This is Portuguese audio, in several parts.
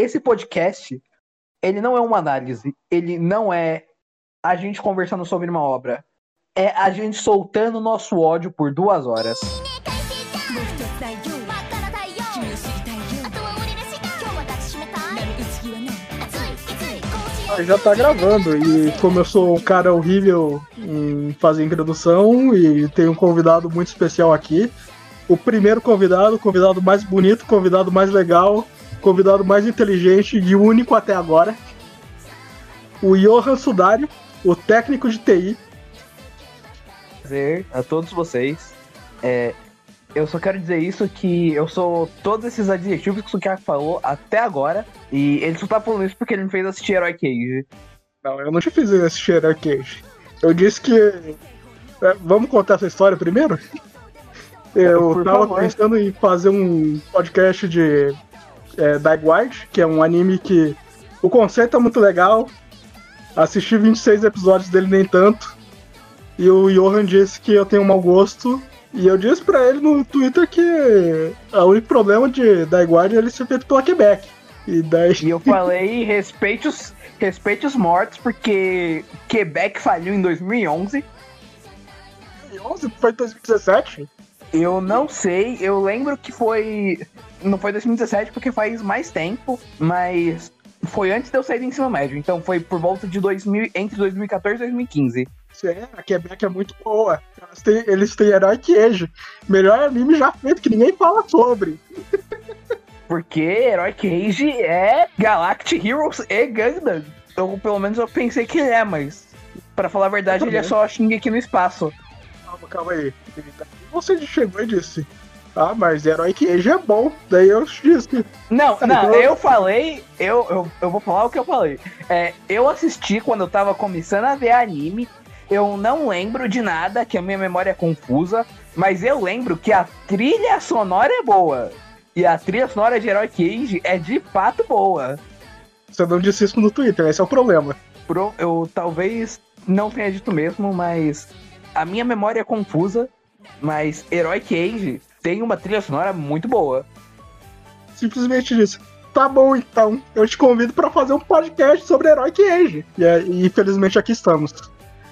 esse podcast, ele não é uma análise, ele não é a gente conversando sobre uma obra. É a gente soltando nosso ódio por duas horas. Ah, Já tá gravando, e como eu sou um cara horrível em fazer introdução e tenho um convidado muito especial aqui, o primeiro convidado, o convidado mais bonito, o convidado mais legal, convidado mais inteligente e único até agora, o Johan Sudário, o técnico de TI. Prazer a todos vocês. É, eu só quero dizer isso que eu sou todos esses adjetivos que o Sukiaki falou até agora. E ele só tá falando isso porque ele me fez assistir Herói Cage. Não, eu não te fiz assistir Herói Cage. Eu disse que. é, Vamos contar essa história primeiro? Eu Por tava favor. pensando em fazer um podcast de é, Daiguard, que é um anime que o conceito é muito legal. Assisti 26 episódios dele nem tanto. E o Johan disse que eu tenho um mau gosto. E eu disse pra ele no Twitter que o único problema de Daiguard é ele ser feito pela Quebec. E daí. E eu falei, respeite os, respeite os mortos, porque Quebec faliu em 2011. 11 foi 2017? Eu não sei, eu lembro que foi. Não foi 2017 porque faz mais tempo, mas foi antes de eu sair do ensino médio. Então foi por volta de 2000, entre 2014 e 2015. Sim, a Quebec é muito boa. Eles têm, eles têm Herói Queijo. Melhor anime já feito, que ninguém fala sobre. Porque Herói Cage é Galactic Heroes e Gundam. Ou pelo menos eu pensei que ele é, mas. Pra falar a verdade, ele é só Shingeki no espaço. Calma, calma aí. Você chegou e disse. Ah, mas Herói Queijo é bom. Daí eu disse. Não, não, eu falei, eu, eu, eu vou falar o que eu falei. É, eu assisti quando eu tava começando a ver anime, eu não lembro de nada, que a minha memória é confusa, mas eu lembro que a trilha sonora é boa. E a trilha sonora de Herói Cage é de fato boa. Você não disse isso no Twitter, esse é o problema. Pro- eu talvez não tenha dito mesmo, mas a minha memória é confusa, mas Herói Cage tem uma trilha sonora muito boa. Simplesmente disse. Tá bom, então. Eu te convido pra fazer um podcast sobre Herói Queijo. E, é- e infelizmente aqui estamos.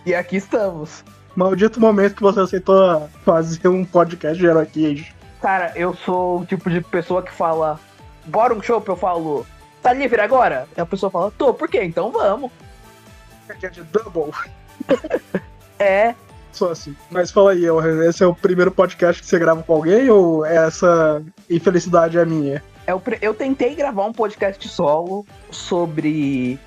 E aqui estamos. Maldito momento que você aceitou fazer um podcast de Herói Queijo. Cara, eu sou o tipo de pessoa que fala, bora um show, eu falo, tá livre agora? E a pessoa fala, tô, por quê? Então vamos. É de Double. É, Só assim. Mas fala aí, esse é o primeiro podcast que você grava com alguém ou essa infelicidade é minha? é o pre- eu tentei gravar um podcast solo sobre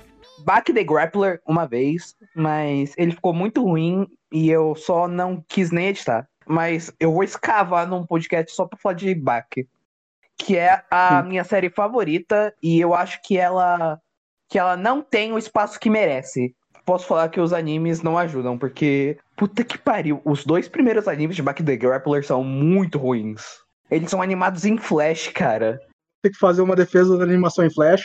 Back the Grappler uma vez, mas ele ficou muito ruim e eu só não quis nem editar. Mas eu vou escavar num podcast só pra falar de Back, que é a Sim. minha série favorita e eu acho que ela que ela não tem o espaço que merece. Posso falar que os animes não ajudam, porque puta que pariu, os dois primeiros animes de Back the Grappler são muito ruins. Eles são animados em flash, cara. Tem que fazer uma defesa da animação em Flash,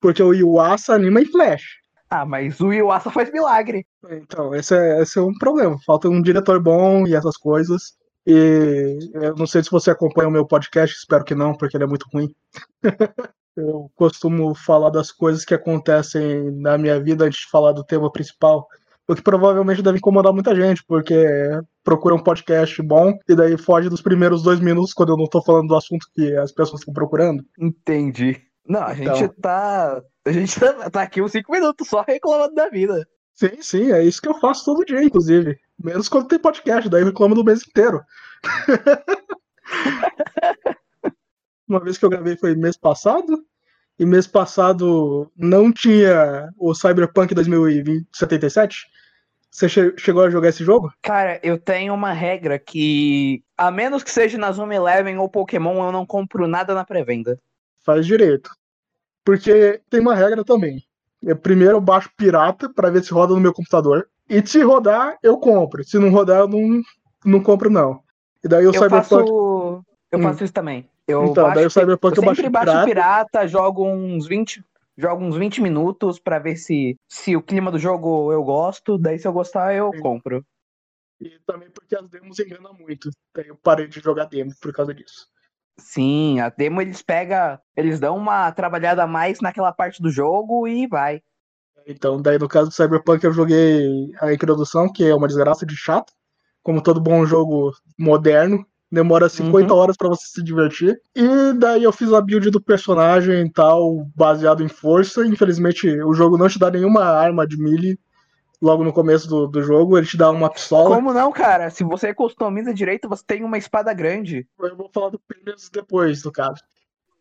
porque o Yuasa anima em Flash. Ah, mas o Yuasa faz milagre. Então, esse é, esse é um problema. Falta um diretor bom e essas coisas. E eu não sei se você acompanha o meu podcast, espero que não, porque ele é muito ruim. eu costumo falar das coisas que acontecem na minha vida antes de falar do tema principal. O que provavelmente deve incomodar muita gente, porque procura um podcast bom e daí foge dos primeiros dois minutos quando eu não tô falando do assunto que as pessoas estão procurando. Entendi. Não, a Então. gente tá. A gente tá, tá aqui uns 5 minutos só reclamando da vida. Sim, sim, é isso que eu faço todo dia, inclusive. Menos quando tem podcast, daí eu reclamo do mês inteiro. Uma vez que eu gravei foi mês passado, e mês passado não tinha o Cyberpunk 2077. Você che- chegou a jogar esse jogo? Cara, eu tenho uma regra que, a menos que seja na Zoom Eleven ou Pokémon, eu não compro nada na pré-venda. Faz direito. Porque tem uma regra também. Eu, primeiro eu baixo pirata pra ver se roda no meu computador. E se rodar, eu compro. Se não rodar, eu não, não compro, não. E daí o Eu Cyberpunk. faço. Eu Hum. faço isso também. Eu Então, daí o baixo, Cyberpunk eu eu baixo sempre baixo pirata. pirata, jogo uns 20. Jogo uns 20 minutos pra ver se, se o clima do jogo eu gosto. Daí, se eu gostar, eu Sim. compro. E também porque as demos enganam muito. Daí eu parei de jogar demo por causa disso. Sim, a demo eles pegam, eles dão uma trabalhada a mais naquela parte do jogo e vai. Então, daí no caso do Cyberpunk eu joguei a introdução, que é uma desgraça de chato, como todo bom jogo moderno, demora 50 uhum. horas para você se divertir. E daí eu fiz a build do personagem e tal, baseado em força. Infelizmente, o jogo não te dá nenhuma arma de melee logo no começo do, do jogo, ele te dá uma pistola. Como não, cara? Se você customiza direito, você tem uma espada grande. Eu vou falar do Pênis depois, do caso.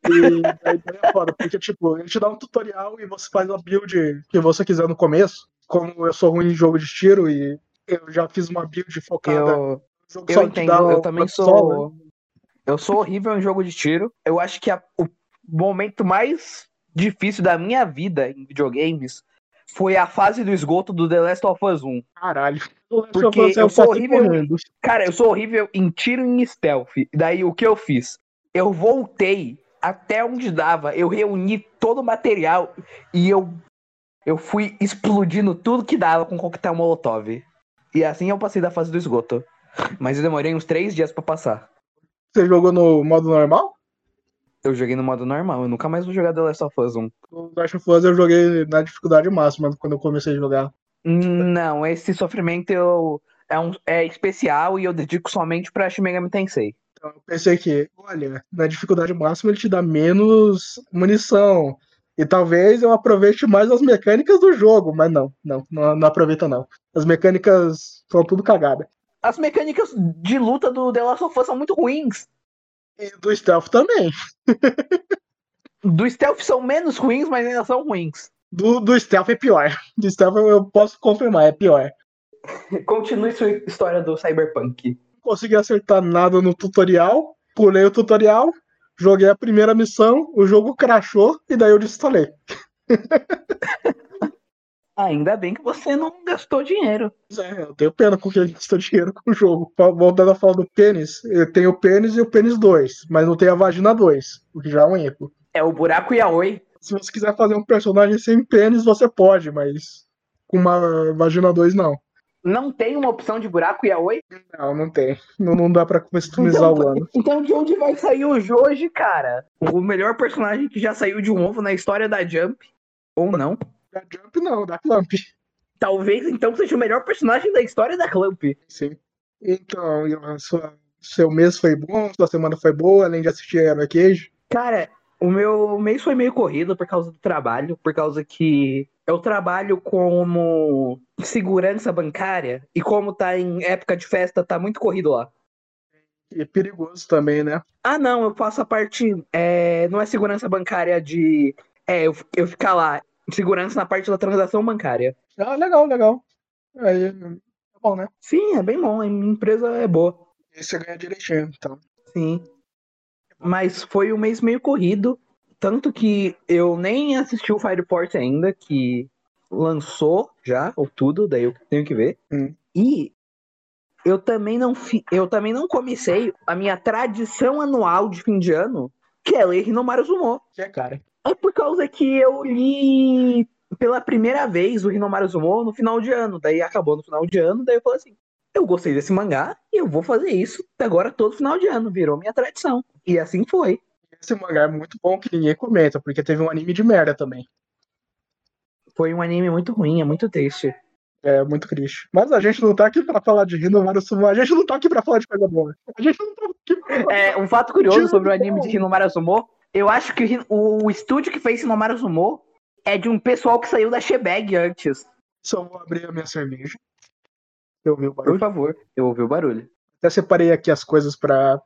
E daí é foda, porque, tipo, ele te dá um tutorial e você faz a build que você quiser no começo. Como eu sou ruim em jogo de tiro e eu já fiz uma build focada. Eu, eu entendo, eu também sou. Eu sou horrível em jogo de tiro. Eu acho que a, o momento mais difícil da minha vida em videogames foi a fase do esgoto do The Last of Us 1. Caralho. Porque eu sou horrível. Cara, eu sou horrível em tiro em stealth. Daí o que eu fiz? Eu voltei até onde dava. Eu reuni todo o material e eu eu fui explodindo tudo que dava com coquetel molotov. E assim eu passei da fase do esgoto. Mas eu demorei uns três dias para passar. Você jogou no modo normal? Eu joguei no modo normal, eu nunca mais vou jogar The Last of Us 1. O The Last of Us eu joguei na dificuldade máxima quando eu comecei a jogar. Não, esse sofrimento eu, é, um, é especial e eu dedico somente pra Shin Megami Tensei. Então, eu pensei que, olha, na dificuldade máxima ele te dá menos munição. E talvez eu aproveite mais as mecânicas do jogo, mas não, não, não, não aproveita não. As mecânicas são tudo cagada. As mecânicas de luta do The Last of Us são muito ruins. E do stealth também. do stealth são menos ruins, mas ainda são ruins. Do, do stealth é pior. Do stealth eu posso confirmar, é pior. Continue sua história do Cyberpunk. Não consegui acertar nada no tutorial, pulei o tutorial, joguei a primeira missão, o jogo crashou e daí eu desinstalei. Ainda bem que você não gastou dinheiro. É, eu tenho pena com que ele gastou dinheiro com o jogo. Voltando a falar do pênis, eu tenho o pênis e o pênis 2, mas não tem a vagina 2, o que já é um erro. É o buraco e a oi. Se você quiser fazer um personagem sem pênis, você pode, mas com uma vagina 2 não. Não tem uma opção de buraco e a oi? Não, não tem. Não, não dá pra customizar então, o ano. Então de onde vai sair o Joji, cara? O melhor personagem que já saiu de um ovo na história da Jump. Ou não? Da Jump não, da Clamp. Talvez então seja o melhor personagem da história da Clamp. Sim. Então, sua, seu mês foi bom, sua semana foi boa, além de assistir Hero Cage? Cara, o meu mês foi meio corrido por causa do trabalho, por causa que eu trabalho como segurança bancária e como tá em época de festa, tá muito corrido lá. E é perigoso também, né? Ah, não, eu faço a parte. É, não é segurança bancária de. É, eu, eu ficar lá segurança na parte da transação bancária. Ah, legal, legal. Aí é bom, né? Sim, é bem bom. A minha empresa é boa. E você ganha direitinho, então. Sim. Mas foi um mês meio corrido. Tanto que eu nem assisti o Fire Force ainda, que lançou já, ou tudo, daí eu tenho que ver. Hum. E eu também não fi... eu também não comecei a minha tradição anual de fim de ano, que é ler Hinomaru Zumo. Que é, cara. É por causa que eu li pela primeira vez o Hinomaru Zumo no final de ano. Daí acabou no final de ano, daí eu falei assim: eu gostei desse mangá e eu vou fazer isso agora todo final de ano. Virou minha tradição. E assim foi. Esse mangá é muito bom que ninguém comenta, porque teve um anime de merda também. Foi um anime muito ruim, é muito triste. É, muito triste. Mas a gente não tá aqui pra falar de Hinomaru Sumo, a gente não tá aqui pra falar de coisa boa. A gente não tá aqui pra falar É, um fato curioso sobre o anime de Hinomaru Sumo eu acho que o, o estúdio que fez Sinomaru Sumo é de um pessoal que saiu da Shebag antes. Só vou abrir a minha cerveja. Eu ouvi o barulho? Por favor, eu ouvi o barulho. Até separei aqui as coisas para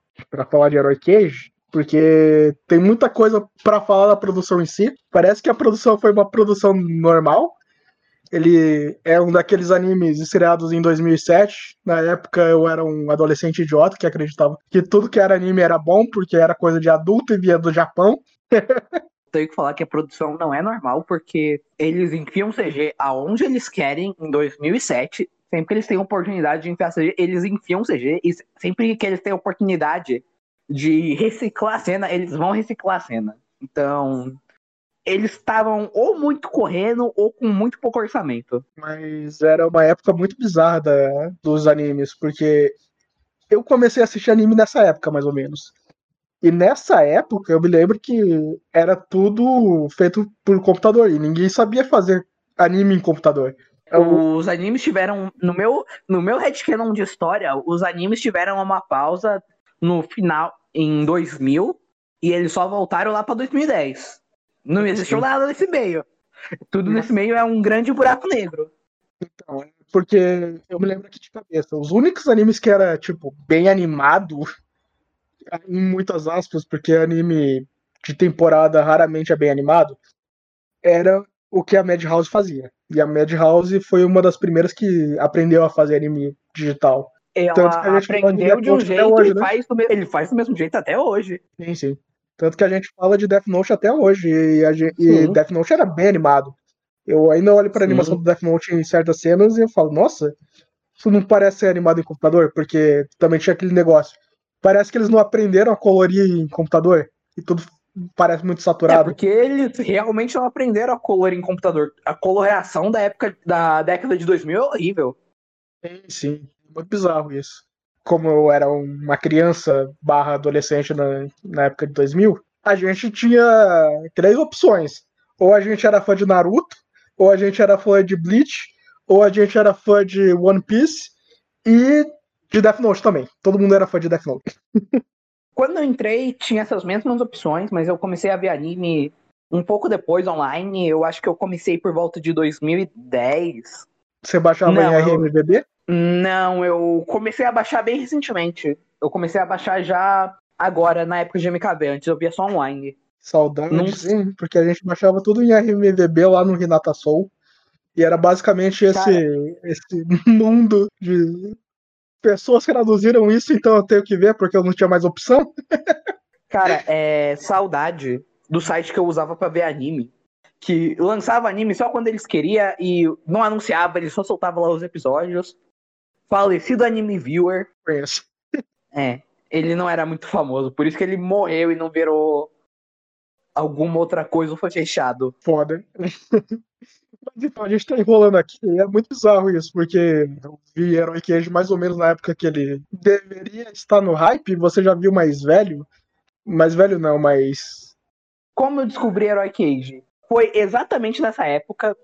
falar de Herói Cage, porque tem muita coisa para falar da produção em si. Parece que a produção foi uma produção normal, ele é um daqueles animes estreados em 2007. Na época eu era um adolescente idiota que acreditava que tudo que era anime era bom porque era coisa de adulto e via do Japão. Tenho que falar que a produção não é normal porque eles enfiam CG aonde eles querem em 2007. Sempre que eles têm oportunidade de enfiar CG, eles enfiam CG e sempre que eles têm oportunidade de reciclar a cena, eles vão reciclar a cena. Então, eles estavam ou muito correndo ou com muito pouco orçamento. Mas era uma época muito bizarra dos animes, porque eu comecei a assistir anime nessa época, mais ou menos. E nessa época eu me lembro que era tudo feito por computador e ninguém sabia fazer anime em computador. Os animes tiveram. No meu, no meu headcanon de história, os animes tiveram uma pausa no final, em 2000, e eles só voltaram lá pra 2010. Não existiu nada nesse meio. Tudo nesse meio é um grande buraco negro. Então, é porque eu me lembro aqui de cabeça. Os únicos animes que era, tipo, bem animado, em muitas aspas, porque anime de temporada raramente é bem animado, era o que a Madhouse fazia. E a Madhouse foi uma das primeiras que aprendeu a fazer anime digital. Ela aprendeu de, de um jeito hoje, e né? faz do mesmo, ele faz do mesmo jeito até hoje. Sim, sim. Tanto que a gente fala de Death Note até hoje. E, a gente, e Death Note era bem animado. Eu ainda olho pra sim. animação do Death Note em certas cenas e eu falo, nossa, isso não parece ser animado em computador, porque também tinha aquele negócio. Parece que eles não aprenderam a colorir em computador. E tudo parece muito saturado. É porque eles realmente não aprenderam a colorir em computador. A coloração da época da década de 2000 é horrível. Sim, sim. Muito bizarro isso. Como eu era uma criança barra adolescente na, na época de 2000, a gente tinha três opções. Ou a gente era fã de Naruto, ou a gente era fã de Bleach, ou a gente era fã de One Piece e de Death Note também. Todo mundo era fã de Death Note. Quando eu entrei, tinha essas mesmas opções, mas eu comecei a ver anime um pouco depois online. Eu acho que eu comecei por volta de 2010. Você baixava Não, em RMVB? Não, eu comecei a baixar bem recentemente. Eu comecei a baixar já agora, na época de MKB. Antes eu via só online. Saudade, Não... sim, porque a gente baixava tudo em RMVB lá no Renata Soul. E era basicamente esse, Cara... esse mundo de pessoas que traduziram isso, então eu tenho que ver, porque eu não tinha mais opção. Cara, é saudade do site que eu usava para ver anime que lançava anime só quando eles queriam e não anunciava, ele só soltava lá os episódios. Falecido Anime Viewer. Conheço. É, ele não era muito famoso, por isso que ele morreu e não virou alguma outra coisa ou foi fechado. Foda. Mas então, a gente tá enrolando aqui, é muito bizarro isso, porque eu vi Herói Cage mais ou menos na época que ele deveria estar no hype, você já viu mais velho? Mais velho não, mas. Como eu descobri Herói Cage? foi exatamente nessa época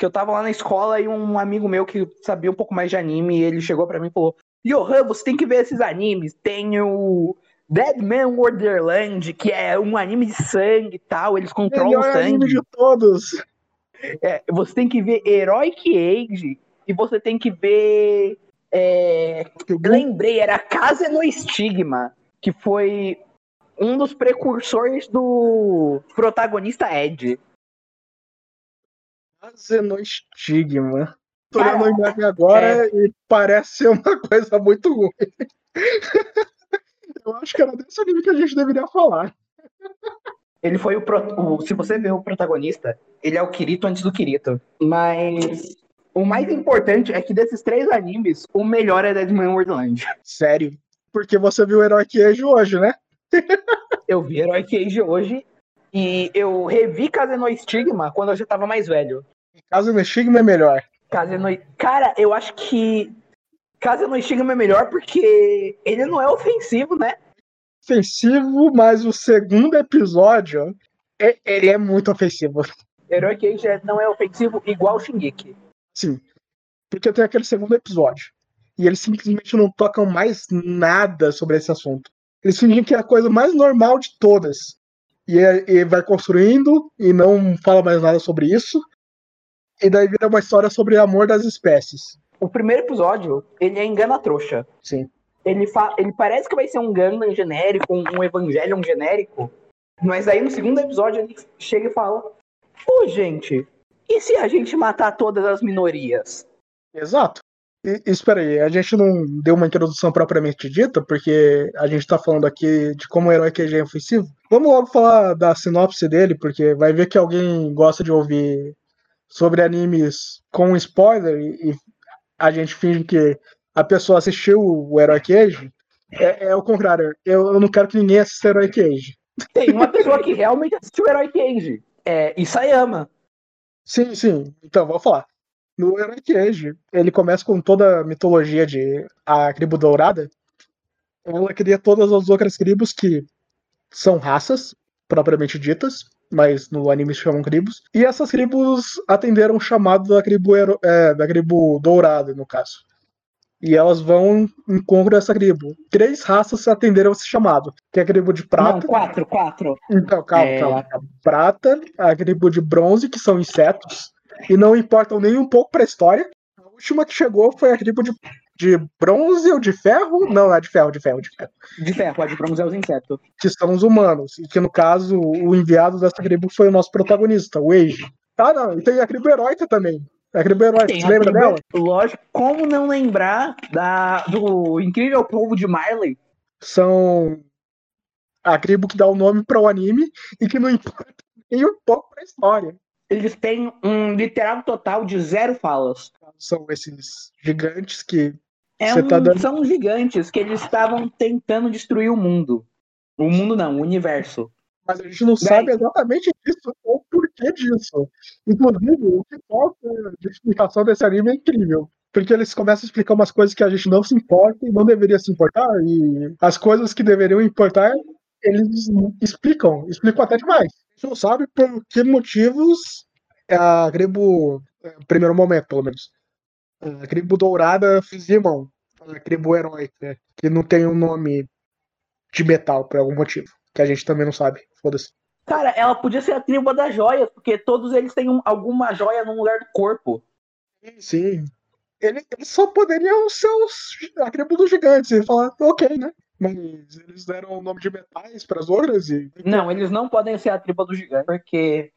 que eu tava lá na escola e um amigo meu que sabia um pouco mais de anime, ele chegou para mim e falou: Johan, você tem que ver esses animes. Tem o Deadman Wonderland, que é um anime de sangue e tal, eles controlam Melhor o sangue. Anime de todos. É, você tem que ver Heroic Age e você tem que ver. É, lembrei, era Casa no Estigma, que foi um dos precursores do protagonista Ed. Xenostigma. Tô olhando a imagem agora é... e parece ser uma coisa muito ruim. Eu acho que era desse anime que a gente deveria falar. Ele foi o, o, Se você vê o protagonista, ele é o Kirito antes do Kirito. Mas o mais importante é que desses três animes, o melhor é Deadman Wonderland. Sério? Porque você viu o Herói Queijo hoje, né? eu vi Herói Cage hoje e eu revi Casa no Estigma quando eu já tava mais velho. Casa no Estigma é melhor. Casa no... Cara, eu acho que Casa no Estigma é melhor porque ele não é ofensivo, né? Ofensivo, mas o segundo episódio, é, ele é muito ofensivo. Herói Cage não é ofensivo igual o Shingeki. Sim. Porque tem aquele segundo episódio. E eles simplesmente não tocam mais nada sobre esse assunto. Eles fingem que é a coisa mais normal de todas. E, é, e vai construindo e não fala mais nada sobre isso. E daí vira uma história sobre amor das espécies. O primeiro episódio, ele é engana trouxa. Sim. Ele, fa ele parece que vai ser um Gundam genérico, um, um Evangelion genérico. Mas aí no segundo episódio ele chega e fala: Pô, gente, e se a gente matar todas as minorias? Exato. E, espera aí, a gente não deu uma introdução propriamente dita, porque a gente tá falando aqui de como o herói QG é ofensivo. Vamos logo falar da sinopse dele, porque vai ver que alguém gosta de ouvir sobre animes com spoiler e, e a gente finge que a pessoa assistiu o Herói Cage. É, é o contrário, eu, eu, não quero que ninguém assista o Herói Cage. Tem uma pessoa que realmente assistiu o Herói Cage, é Isayama. Sim, sim, então vou falar. No Herói Age, ele começa com toda a mitologia de a tribo dourada. Ela cria todas as outras tribos que são raças, propriamente ditas, mas no anime se chamam tribos. E essas tribos atenderam o chamado da tribo, é, da tribo dourada, no caso. E elas vão em encontro dessa tribo. Três raças atenderam esse chamado. Que é a tribo de prata. Não, quatro, quatro. Então, calma, é... calma. Prata, a tribo de bronze, que são insetos. E não importam nem um pouco pra história. A última que chegou foi a tribo de de bronze ou de ferro? Não, é de ferro, de ferro, de ferro. De ferro, a de bronze é os insetos. Que são os humanos. E que, no caso, o enviado dessa tribo foi o nosso protagonista, o Age. Ah, não, e tem a tribo heróica também. A tribo heróica, você lembra tribo, dela? Lógico, como não lembrar da, do incrível povo de Marley? São a tribo que dá o nome para o anime e que não importa nem um pouco para a história. Eles têm um literal total de zero falas. São esses gigantes que é um, tá dando... São gigantes que eles estavam tentando destruir o mundo. O mundo não, o universo. Mas a gente não Daí... sabe exatamente disso, ou porquê disso. Inclusive, o que falta de explicação desse anime é incrível. Porque eles começam a explicar umas coisas que a gente não se importa e não deveria se importar. E as coisas que deveriam importar, eles explicam. Explicam até demais. A gente não sabe por que motivos a Grebo, no primeiro momento, pelo menos, a Cribo Dourada Fizimon, a Cribo Heróica, né? que não tem um nome de metal por algum motivo, que a gente também não sabe. Foda-se. Cara, ela podia ser a tribo das joias, porque todos eles têm um, alguma joia no lugar do corpo. Sim. Ele, eles só poderiam ser os, a tribo dos gigantes e falar, ok, né? Mas eles deram o nome de metais para as outras e. Não, eles não podem ser a tribo dos gigantes, porque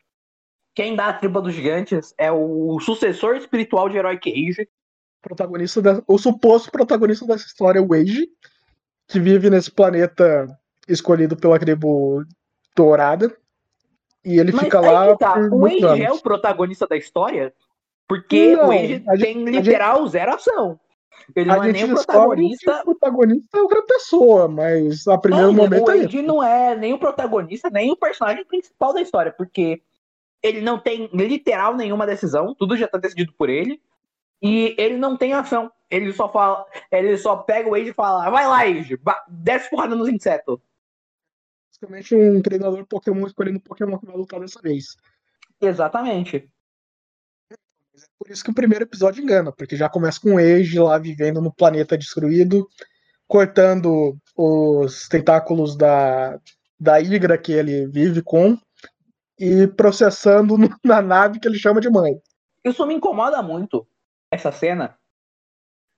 quem dá a tribo dos gigantes é o sucessor espiritual de Herói Age. Protagonista da, o suposto protagonista dessa história, o Age, que vive nesse planeta escolhido pela tribo dourada. E ele Mas fica lá. Tá. o Age anos. é o protagonista da história? Porque Não, o Age tem literal gente, zero ação. Ele a não é nem o protagonista. o protagonista é outra pessoa, mas a primeiro não, momento o é. Age não é nem o protagonista, nem o personagem principal da história, porque ele não tem literal nenhuma decisão, tudo já tá decidido por ele. E ele não tem ação. Ele só fala, ele só pega o Age e fala: "Vai lá, Age, desce porrada nos insetos". Basicamente um treinador Pokémon escolhendo o Pokémon que vai lutar dessa vez. Exatamente. É por isso que o primeiro episódio engana, porque já começa com o Age lá vivendo no planeta destruído, cortando os tentáculos da, da Igra que ele vive com, e processando na nave que ele chama de mãe. Isso me incomoda muito, essa cena,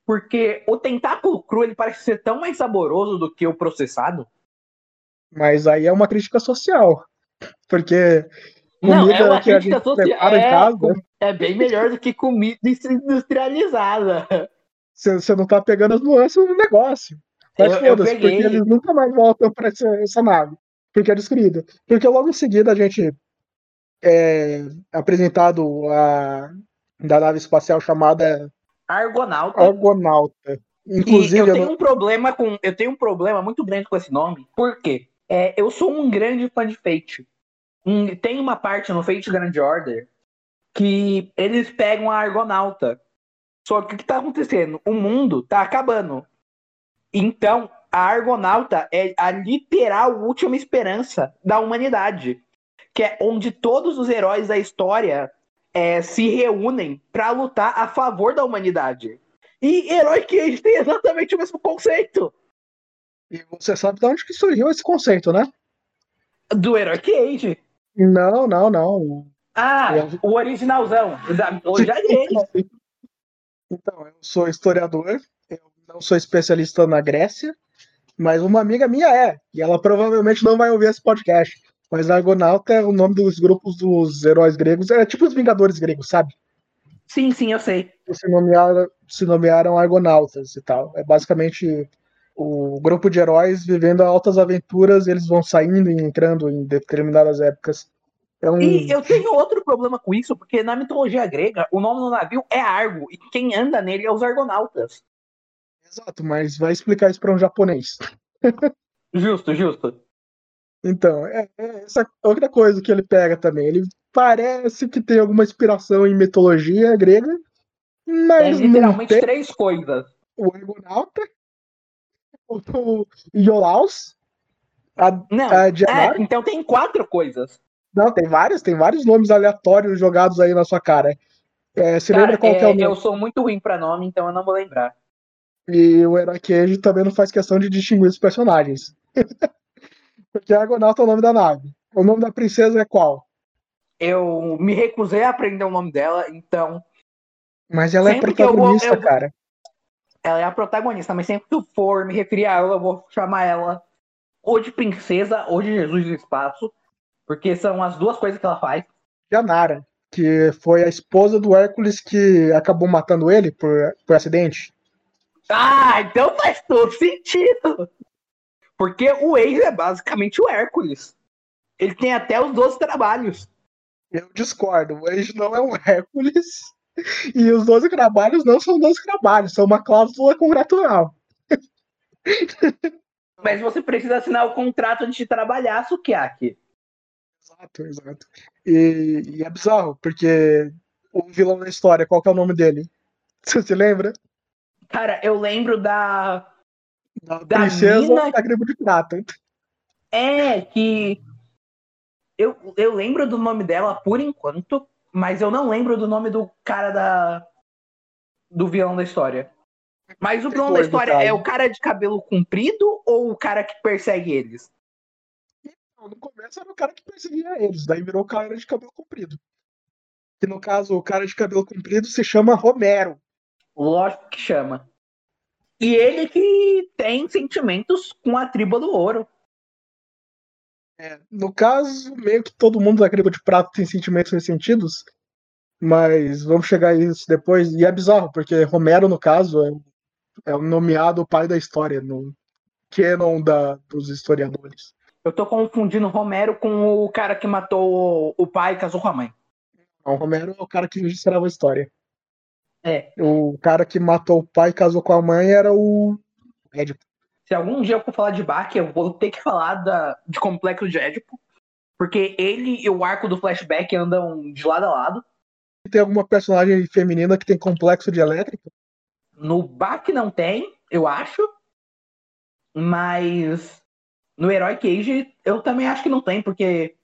porque o tentáculo cru ele parece ser tão mais saboroso do que o processado. Mas aí é uma crítica social, porque não, é uma que social. é, é bem melhor do que comida industrializada. Você não tá pegando as nuances do negócio. Mas foda-se, porque eles nunca mais voltam para essa, essa nave, porque é destruída. Porque logo em seguida a gente é, apresentado a da nave espacial chamada Argonauta. Argonauta. Inclusive, e eu tenho um problema com, eu tenho um problema muito grande com esse nome. Por quê? É, eu sou um grande fã de Fate. Um, tem uma parte no Fate Grand Order que eles pegam a Argonauta. Só que o que está acontecendo? O mundo está acabando. Então, a Argonauta é a literal última esperança da humanidade que é onde todos os heróis da história é, se reúnem para lutar a favor da humanidade. E Herói Cage tem exatamente o mesmo conceito. E você sabe de onde que surgiu esse conceito, né? Do Herói Cage. Não, não, não. Ah, eu... o originalzão. O já Então, eu sou historiador, eu não sou especialista na Grécia, mas uma amiga minha é, e ela provavelmente não vai ouvir esse podcast. Mas Argonauta é o nome dos grupos dos heróis gregos. É tipo os Vingadores gregos, sabe? Sim, sim, eu sei. Se nomearam, se nomearam Argonautas e tal. É basicamente o grupo de heróis vivendo altas aventuras, eles vão saindo e entrando em determinadas épocas. É um... E eu tenho outro problema com isso, porque na mitologia grega, o nome do navio é Argo, e quem anda nele é os Argonautas. Exato, mas vai explicar isso para um japonês. justo, justo. Então, é, é, essa outra coisa que ele pega também. Ele parece que tem alguma inspiração em mitologia grega, mas. É literalmente três coisas: o Argonauta, o Iolaus A, não, a é, então tem quatro coisas. Não, tem vários, tem vários nomes aleatórios jogados aí na sua cara. É, você Cara, lembra qual é, é o nome? Eu sou muito ruim pra nome, então eu não vou lembrar. E o Herói também não faz questão de distinguir os personagens. Porque a Argonauta é o nome da nave. O nome da princesa é qual? Eu me recusei a aprender o nome dela, então. Mas ela é protagonista, eu vou, eu... cara. Ela é a protagonista, mas sempre que eu for me referir a ela, eu vou chamar ela ou de princesa ou de Jesus do espaço. Porque são as duas coisas que ela faz. Janara que foi a esposa do Hércules que acabou matando ele por, por acidente. Ah, então faz todo sentido. Porque o ex é basicamente o Hércules. Ele tem até os 12 trabalhos. Eu discordo. O ex não é um Hércules. E os 12 trabalhos não são 12 trabalhos, são uma cláusula contratual. Mas você precisa assinar o contrato de trabalhar, Sukiaki. Exato, exato. E, e, é bizarro, porque o vilão da história, qual que é o nome dele? Você se lembra? Cara, eu lembro da. Da, da princesa mina... da Grego de Prata. É, que. Eu, eu lembro do nome dela por enquanto, mas eu não lembro do nome do cara da. Do vilão da história. Mas o vilão da história é o cara de cabelo comprido ou o cara que persegue eles? no começo era o cara que perseguia eles, daí virou o cara de cabelo comprido. Que no caso, o cara de cabelo comprido se chama Romero. Lógico que chama. E ele que tem sentimentos com a tribo do ouro. É, no caso, meio que todo mundo da tribo de prata tem sentimentos ressentidos. Mas vamos chegar a isso depois. E é bizarro, porque Romero, no caso, é, é o nomeado pai da história, no canon da, dos historiadores. Eu tô confundindo Romero com o cara que matou o pai e casou com a mãe. Não, o Romero é o cara que registrava a história. É. O cara que matou o pai e casou com a mãe era o Édipo. Se algum dia eu for falar de Bach, eu vou ter que falar da, de Complexo de Édipo. Porque ele e o arco do flashback andam de lado a lado. Tem alguma personagem feminina que tem complexo de elétrica? No Bach não tem, eu acho. Mas no Herói Cage, eu também acho que não tem, porque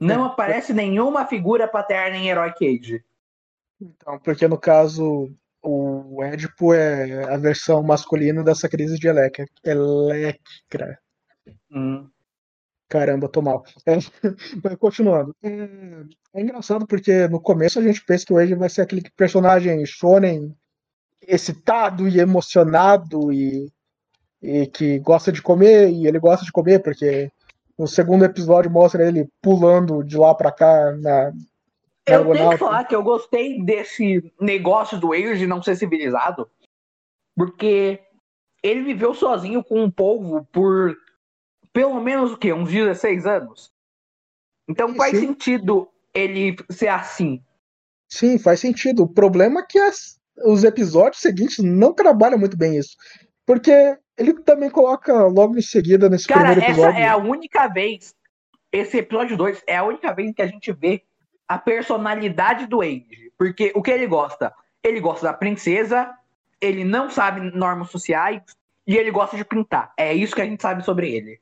não é. aparece nenhuma figura paterna em Herói Cage. Então, porque no caso, o Édipo é a versão masculina dessa crise de Electra. Electra. Hum. Caramba, tô mal. É, continuando. É, é, engraçado porque no começo a gente pensa que o Age vai ser aquele personagem shonen excitado e emocionado e e que gosta de comer, e ele gosta de comer porque no segundo episódio mostra ele pulando de lá para cá na. Eu tenho que falar que eu gostei desse negócio do Age de não ser civilizado, porque ele viveu sozinho com um povo por pelo menos o quê? Uns 16 anos. Então faz Sim. sentido ele ser assim. Sim, faz sentido. O problema é que as, os episódios seguintes não trabalham muito bem isso. Porque ele também coloca logo em seguida nesse Cara, primeiro episódio. Essa é a única vez. Esse episódio 2 é a única vez que a gente vê a personalidade do Age. Porque o que ele gosta? Ele gosta da princesa, ele não sabe normas sociais e ele gosta de pintar. É isso que a gente sabe sobre ele.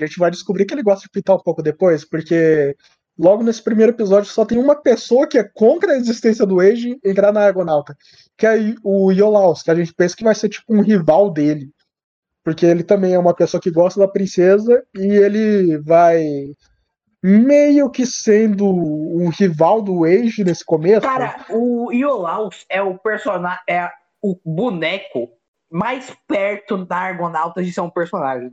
A gente vai descobrir que ele gosta de pintar um pouco depois, porque logo nesse primeiro episódio só tem uma pessoa que é contra a existência do Age entrar na Argonauta, que é o Iolaus, que a gente pensa que vai ser tipo um rival dele. Porque ele também é uma pessoa que gosta da princesa e ele vai meio que sendo um rival do Age nesse começo. Cara, o Iolaus é o personagem, é o boneco mais perto da Argonauta de ser um personagem.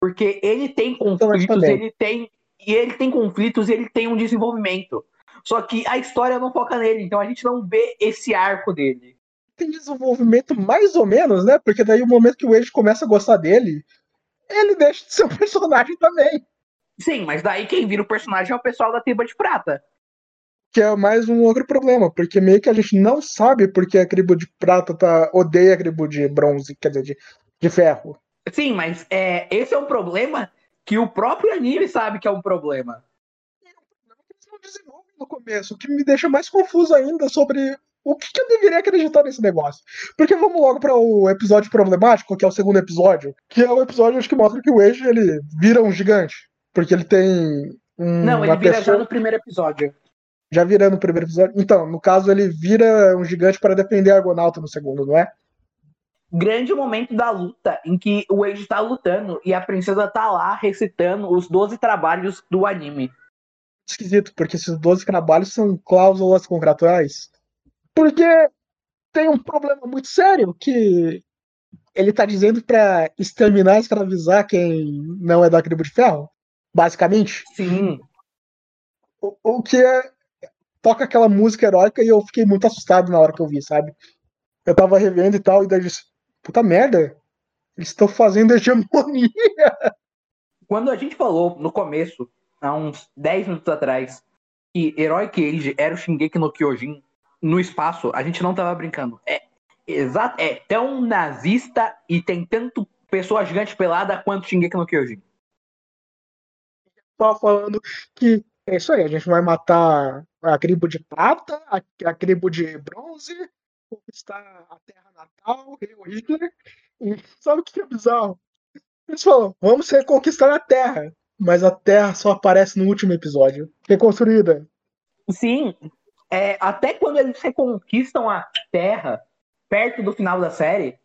Porque ele tem conflitos, ele tem e ele tem conflitos e ele tem um desenvolvimento. Só que a história não foca nele, então a gente não vê esse arco dele. Tem desenvolvimento mais ou menos, né? Porque daí o momento que o Age começa a gostar dele, ele deixa de ser um personagem também. Sim, mas daí quem vira o personagem é o pessoal da Tribo de Prata. Que é mais um outro problema, porque meio que a gente não sabe porque a tribo de prata tá, odeia a tribo de bronze, quer dizer, de, de ferro. Sim, mas é, esse é um problema que o próprio anime sabe que é um problema. Eles não desenvolvem no começo, o que me deixa mais confuso ainda sobre o que, que, eu deveria acreditar nesse negócio? Porque vamos logo para o episódio problemático, que é o segundo episódio, que é o episódio acho que mostra que o Age ele vira um gigante, porque ele tem um, Não, ele vira pessoa... já no primeiro episódio. Já vira no primeiro episódio. Então, no caso ele vira um gigante para defender a Argonauta no segundo, não é? Grande momento da luta em que o Age tá lutando e a princesa tá lá recitando os 12 trabalhos do anime. Esquisito, porque esses 12 trabalhos são cláusulas contratuais porque tem um problema muito sério que ele tá dizendo para exterminar, escravizar quem não é da tribo de ferro, basicamente. Sim. O, o que é toca aquela música heróica e eu fiquei muito assustado na hora que eu vi, sabe? Eu tava revendo e tal, e daí eu disse, puta merda, eles estão fazendo hegemonia. Quando a gente falou no começo, há uns 10 minutos atrás, que Heroic Age era o Shingeki no Kyojin, no espaço, a gente não tava brincando. É, exato, é tão nazista e tem tanto pessoa gigante pelada quanto Shingeki no Kyojin. Tava falando que é isso aí, a gente vai matar a tribo de prata, a, a tribo de bronze, conquistar a terra natal, o Hitler. E sabe o que é bizarro? Eles falam, vamos reconquistar a terra. Mas a terra só aparece no último episódio. Reconstruída. Sim, é, até quando eles reconquistam a Terra, perto do final da série,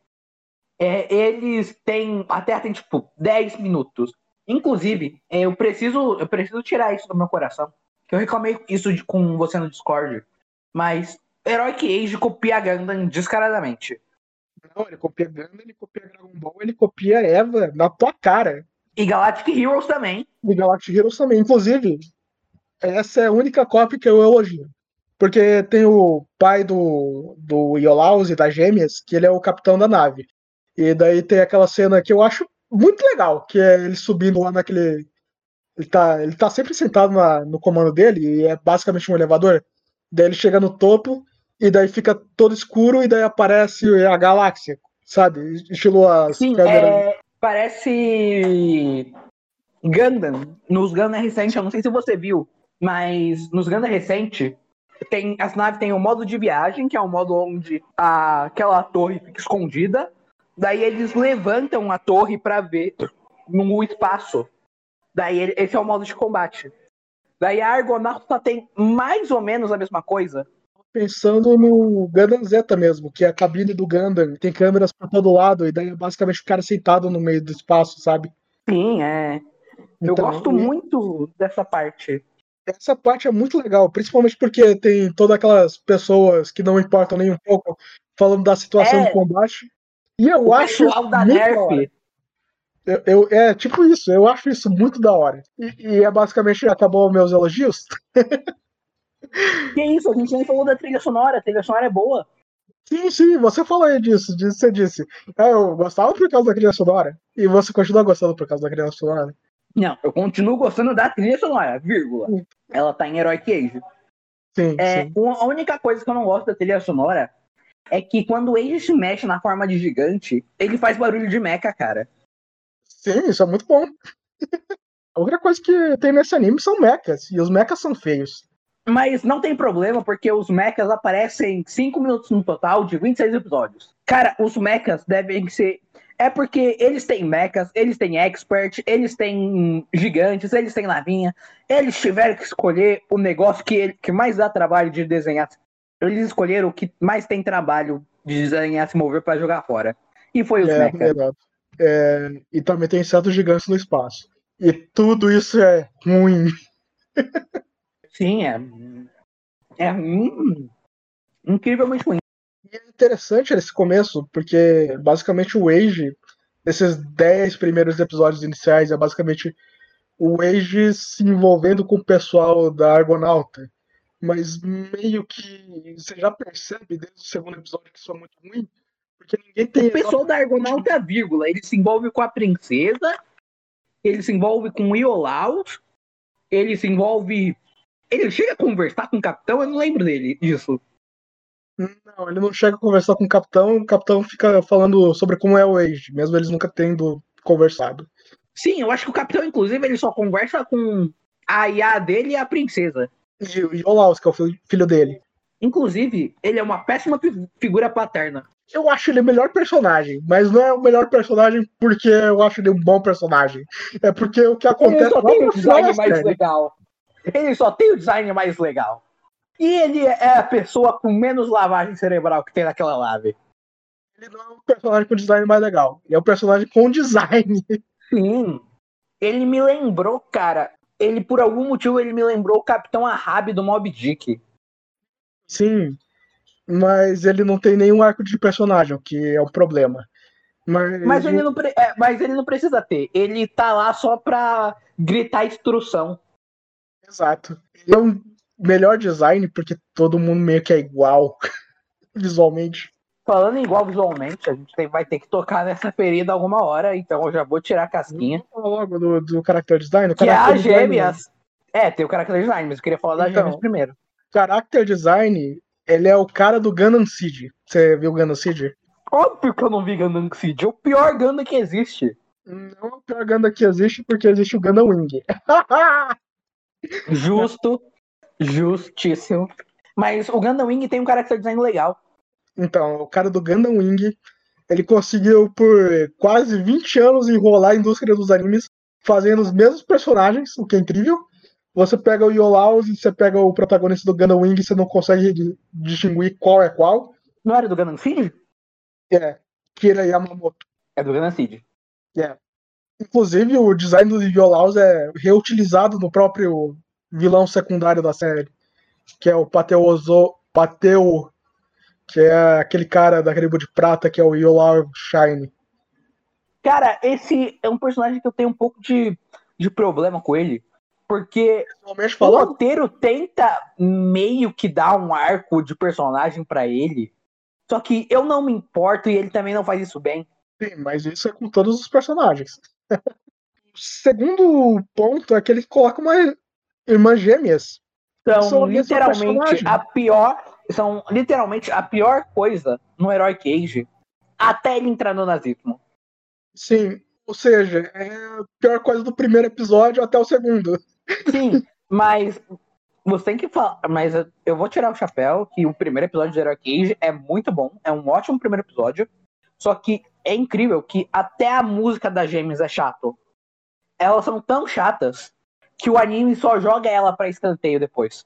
é, eles têm. A Terra tem tipo 10 minutos. Inclusive, é, eu preciso, eu preciso tirar isso do meu coração. Que eu reclamei isso de, com você no Discord. Mas Heroic Age copia Gundam descaradamente. Não, ele copia Gundam, ele copia Dragon Ball, ele copia Eva na tua cara. E Galactic Heroes também. E Galactic Heroes também. Inclusive, essa é a única cópia que eu elogio. Porque tem o pai do, do Iolaus e das gêmeas, que ele é o capitão da nave. E daí tem aquela cena que eu acho muito legal, que é ele subindo lá naquele. Ele tá, ele tá sempre sentado na, no comando dele, e é basicamente um elevador. Daí ele chega no topo, e daí fica todo escuro, e daí aparece a galáxia, sabe? Estilo as Sim, câmeras. É, parece Gundam. Nos Gundam recentes, eu não sei se você viu, mas nos Gundam recente tem, as naves têm o um modo de viagem, que é o um modo onde a, aquela torre fica escondida. Daí eles levantam a torre para ver no espaço. Daí esse é o modo de combate. Daí a Argonauta tem mais ou menos a mesma coisa. Pensando no Gundam Zeta mesmo, que é a cabine do Gundam, tem câmeras para todo lado, e daí é basicamente o cara sentado no meio do espaço, sabe? Sim, é. Eu então, gosto e... muito dessa parte essa parte é muito legal, principalmente porque tem todas aquelas pessoas que não importam nem um pouco falando da situação é, do combate. E eu o acho. Pessoal da Nerf. Eu, eu, é tipo isso, eu acho isso muito da hora. E, e é basicamente acabou meus elogios. que isso, a gente nem falou da trilha sonora, a trilha sonora é boa. Sim, sim, você falou aí disso, disso você disse. É, eu gostava por causa da trilha sonora. E você continua gostando por causa da trilha sonora. Não, eu continuo gostando da trilha sonora, vírgula. Ela tá em Heroic Age. Sim, é, sim. A única coisa que eu não gosto da trilha sonora é que quando o Age se mexe na forma de gigante, ele faz barulho de mecha, cara. Sim, isso é muito bom. a outra coisa que tem nesse anime são mechas, e os mechas são feios. Mas não tem problema, porque os mechas aparecem 5 minutos no total de 26 episódios. Cara, os mechas devem ser é porque eles têm mechas, eles têm expert, eles têm gigantes, eles têm lavinha. Eles tiveram que escolher o negócio que, ele, que mais dá trabalho de desenhar. Eles escolheram o que mais tem trabalho de desenhar se mover para jogar fora. E foi os é, mechas. É, e também tem certos gigantes no espaço. E tudo isso é ruim. Sim, é. É ruim. Incrivelmente ruim. E é interessante esse começo, porque basicamente o Age, nesses 10 primeiros episódios iniciais, é basicamente o Age se envolvendo com o pessoal da Argonauta. Mas meio que você já percebe desde o segundo episódio que isso é muito ruim, porque ninguém tem. O pessoal da Argonauta, vírgula, ele se envolve com a princesa, ele se envolve com o Iolaus, ele se envolve. Ele chega a conversar com o capitão, eu não lembro dele disso. Não, ele não chega a conversar com o capitão, o capitão fica falando sobre como é o Age, mesmo eles nunca tendo conversado. Sim, eu acho que o capitão, inclusive, ele só conversa com a IA dele e a princesa. E, o Olaus, que é o filho dele. Inclusive, ele é uma péssima figura paterna. Eu acho ele o melhor personagem, mas não é o melhor personagem porque eu acho ele um bom personagem. É porque o que acontece ele só tem o design mais série. legal. Ele só tem o design mais legal. E ele é a pessoa com menos lavagem cerebral que tem naquela live. Ele não é o personagem com design mais legal. Ele é o personagem com design. Sim. Ele me lembrou, cara. Ele, por algum motivo, ele me lembrou o Capitão Ahab do Mob Dick. Sim, mas ele não tem nenhum arco de personagem, o que é um problema. Mas, mas, ele não é, mas ele não precisa ter. Ele tá lá só pra gritar instrução. Exato. Ele é um melhor design porque todo mundo meio que é igual visualmente. Falando igual visualmente, a gente tem, vai ter que tocar nessa ferida alguma hora, então eu já vou tirar a casquinha. Vamos falar logo do, do character design. que é a gêmeas. É, tem o character design, mas eu queria falar das então, gêmeas primeiro. Character design, ele é o cara do Gundam Seed. Você viu o Gundam Seed? Óbvio que eu não vi Gundam Seed. É o pior Gundam que existe. Não é o pior Gundam que existe porque existe o Gundam Wing. Justo. Justíssimo. Mas o Gundam Wing tem um character design legal. Então, o cara do Gundam Wing, ele conseguiu por quase 20 anos enrolar a indústria dos animes fazendo os mesmos personagens, o que é incrível. Você pega o Yolaus e você pega o protagonista do Gundam Wing e você não consegue distinguir qual é qual. Não era do Gundam Seed? É, Kira Yamamoto. É do Gundam Seed. É. Inclusive, o design do Yolaus é reutilizado no próprio vilão secundário da série, que é o Pateu Ozo, Pateu que é aquele cara da tribo de prata que é o Yolar Shine. Cara, esse é um personagem que eu tenho um pouco de, de problema com ele. Porque o roteiro tenta meio que dar um arco de personagem para ele. Só que eu não me importo e ele também não faz isso bem. Sim, mas isso é com todos os personagens. o segundo ponto é que ele coloca uma irmã gêmeas. São literalmente a pior são literalmente a pior coisa no Heroic Age até ele entrar no nazismo. Sim, ou seja, é a pior coisa do primeiro episódio até o segundo. Sim, mas você tem que falar. Mas eu vou tirar o chapéu que o primeiro episódio de Heroic Age é muito bom, é um ótimo primeiro episódio. Só que é incrível que até a música da James é chato. Elas são tão chatas que o anime só joga ela pra escanteio depois.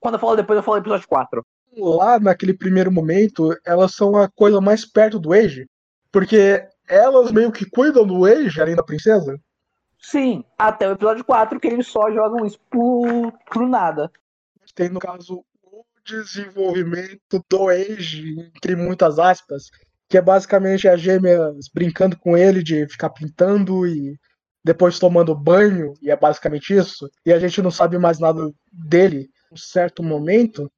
Quando eu falo depois, eu falo episódio 4. Lá, naquele primeiro momento, elas são a coisa mais perto do Age. Porque elas meio que cuidam do Age, além da princesa. Sim, até o episódio 4, que eles só jogam isso pro, pro nada. Tem, no caso, o desenvolvimento do Age, entre muitas aspas, que é basicamente as gêmeas brincando com ele de ficar pintando e depois tomando banho, e é basicamente isso. E a gente não sabe mais nada dele um certo momento,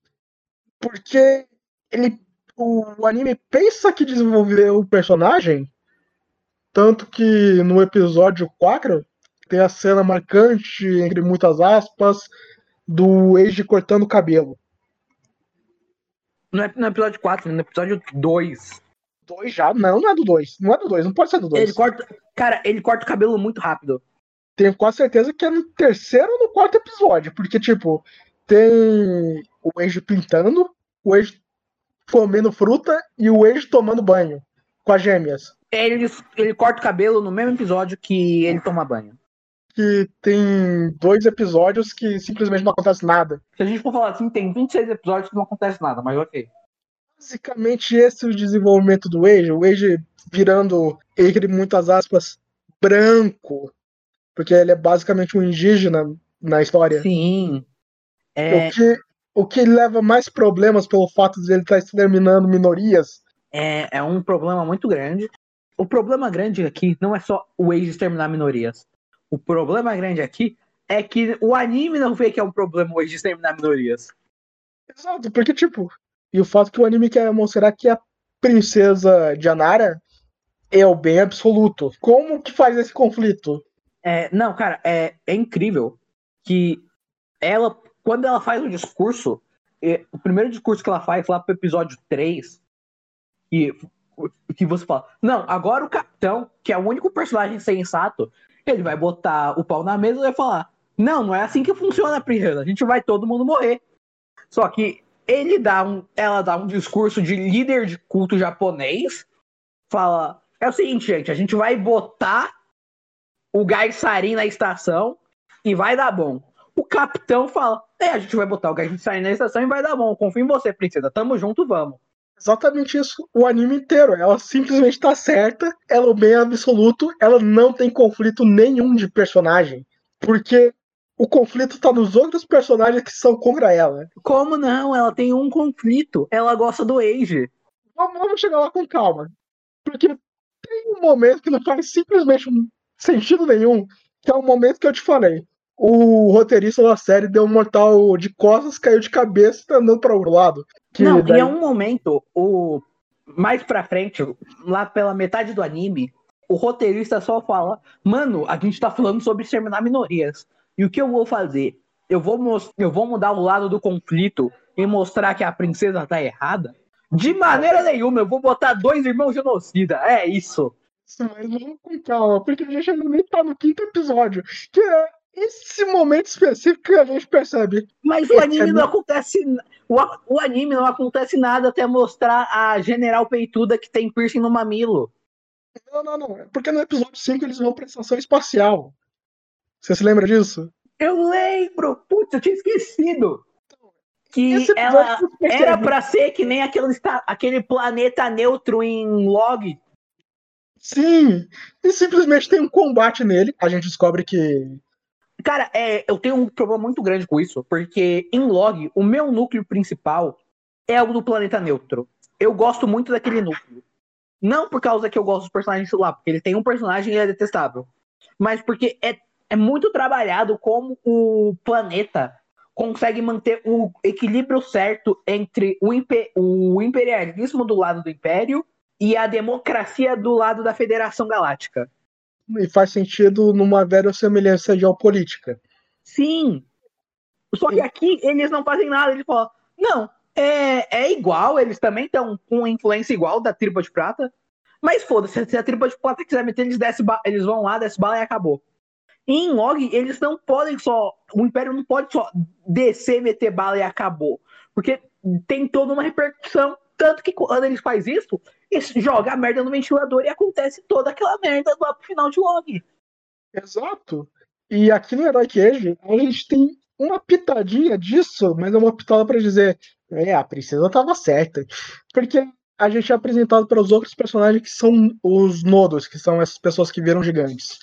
porque ele, o, anime pensa que desenvolveu o personagem, tanto que no episódio 4 tem a cena marcante, entre muitas aspas, do Eiji cortando o cabelo. No, no episódio 4, no episódio 2. 2 já? Não, não é do 2. Não é do 2, não pode ser do 2. Ele corta. Cara, ele corta o cabelo muito rápido. Tenho quase certeza que é no terceiro ou no quarto episódio. Porque, tipo, tem o Age pintando, o Age comendo fruta e o Age tomando banho com as gêmeas. Ele, ele corta o cabelo no mesmo episódio que ele toma banho. Que tem dois episódios que simplesmente não acontece nada. Se a gente for falar assim, tem 26 episódios que não acontece nada, mas ok. Basicamente, esse é o desenvolvimento do Age. O Age virando, entre muitas aspas, branco. Porque ele é basicamente um indígena na história. Sim. É... O, que, o que leva mais problemas pelo fato de ele estar exterminando minorias. É, é um problema muito grande. O problema grande aqui não é só o Age exterminar minorias. O problema grande aqui é que o anime não vê que é um problema o Age exterminar minorias. Exato, porque, tipo, e o fato que o anime quer mostrar que a princesa Janara é o bem absoluto. Como que faz esse conflito? É, não, cara, é, é incrível que ela quando ela faz o discurso, o primeiro discurso que ela faz lá pro episódio 3, que, que você fala, não, agora o capitão, que é o único personagem sensato, ele vai botar o pau na mesa e vai falar, não, não é assim que funciona, princesa, a gente vai todo mundo morrer. Só que ele dá um, ela dá um discurso de líder de culto japonês, fala, é o seguinte, gente, a gente vai botar o Gaisarin na estação e vai dar bom. O capitão fala, é, a gente vai botar o Gaisarin na estação e vai dar bom, confio em você, princesa, tamo junto, vamos. Exatamente isso o anime inteiro. Ela simplesmente tá certa, ela é o bem absoluto, ela não tem conflito nenhum de personagem. Porque o conflito tá nos outros personagens que são contra ela. Como não? Ela tem um conflito. Ela gosta do Age. Vamos, vamos chegar lá com calma. Porque tem um momento que não faz simplesmente sentido nenhum, que é o momento que eu te falei. O roteirista da série deu um mortal de costas, caiu de cabeça e tá andando para o lado. não, daí... e é um momento, o mais pra frente, lá pela metade do anime, o roteirista só fala: Mano, a gente tá falando sobre exterminar minorias. E o que eu vou fazer? Eu vou, eu vou mudar o lado do conflito e mostrar que a princesa tá errada? De maneira nenhuma, eu vou botar dois irmãos genocida. É isso. Mas vamos com calma, porque a gente ainda nem tá no quinto episódio. Que é esse momento específico que a gente percebe. Mas o anime não acontece. O, o anime não acontece nada até mostrar a general peituda que tem piercing no mamilo. Não, não, não. É porque no episódio 5 eles vão pra estação espacial. Você se lembra disso? Eu lembro! Putz, eu tinha esquecido! Que ela era para ser que nem aquele, aquele planeta neutro em log. Sim! E simplesmente tem um combate nele. A gente descobre que. Cara, é, eu tenho um problema muito grande com isso, porque em log, o meu núcleo principal é o do planeta neutro. Eu gosto muito daquele núcleo. Não por causa que eu gosto dos personagens lá, porque ele tem um personagem e é detestável. Mas porque é, é muito trabalhado como o planeta consegue manter o equilíbrio certo entre o, imper, o imperialismo do lado do Império e a democracia do lado da Federação Galáctica. E faz sentido numa verossemelhança geopolítica. Sim. Só que aqui eles não fazem nada. Eles falam, não, é, é igual, eles também estão com influência igual da tripa de prata. Mas foda-se, se a tripa de prata quiser meter, eles, desce, eles vão lá, desce bala e acabou. E em log, eles não podem só. O Império não pode só descer, meter bala e acabou. Porque tem toda uma repercussão. Tanto que quando eles fazem isso, jogam a merda no ventilador e acontece toda aquela merda lá pro final de log. Exato. E aqui no Herói Age, a gente tem uma pitadinha disso, mas é uma pitada para dizer é, a princesa tava certa. Porque a gente é apresentado para os outros personagens que são os nodos, que são essas pessoas que viram gigantes.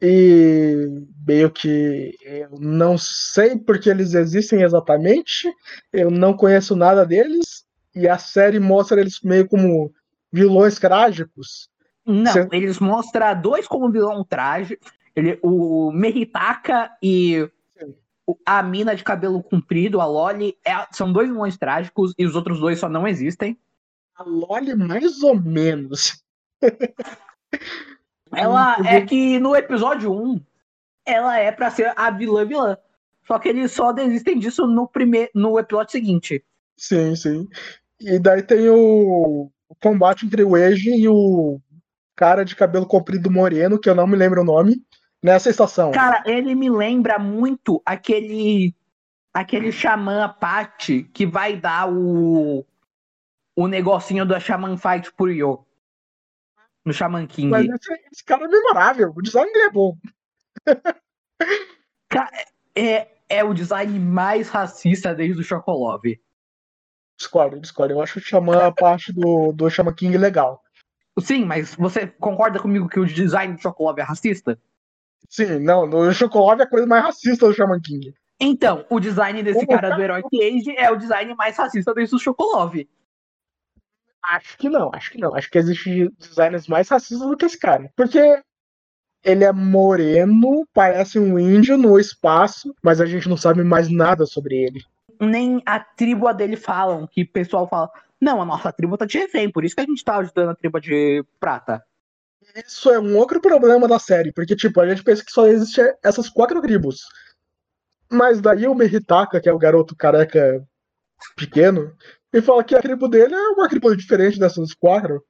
E meio que eu não sei porque eles existem exatamente, eu não conheço nada deles, e a série mostra eles meio como vilões trágicos. Não, eles mostram dois como vilão trágico. Ele, o Meritaka e a mina de cabelo comprido, a Loli, é, são dois vilões trágicos e os outros dois só não existem. A Loli, mais ou menos. ela é que no episódio 1, ela é para ser a vilã vilã. Só que eles só desistem disso no, primeiro, no episódio seguinte. Sim, sim. E daí tem o, o combate entre o Eiji e o cara de cabelo comprido moreno, que eu não me lembro o nome nessa estação. Cara, ele me lembra muito aquele aquele xamã Apache que vai dar o o negocinho da Shaman Fight por Yo. No Shaman King. Mas esse, esse cara é memorável, o design dele é bom. é, é o design mais racista desde o Chocolove. Discordo, discordo. Eu acho o Xamã a parte do, do Shaman King legal. Sim, mas você concorda comigo que o design do Chocolove é racista? Sim, não, no Chocolate é a coisa mais racista do Shaman King. Então, o design desse cara do Heroic Age é o design mais racista desde o Chocolove. Acho que não, acho que não. Acho que existe designers mais racistas do que esse cara. Porque ele é moreno, parece um índio no espaço, mas a gente não sabe mais nada sobre ele. Nem a tribo dele falam, que o pessoal fala, não, a nossa tribo tá de refém, por isso que a gente tá ajudando a tribo de prata isso é um outro problema da série, porque, tipo, a gente pensa que só existem essas quatro tribos. Mas daí o Meritaka, que é o garoto careca pequeno, e fala que a tribo dele é uma tribo diferente dessas quatro.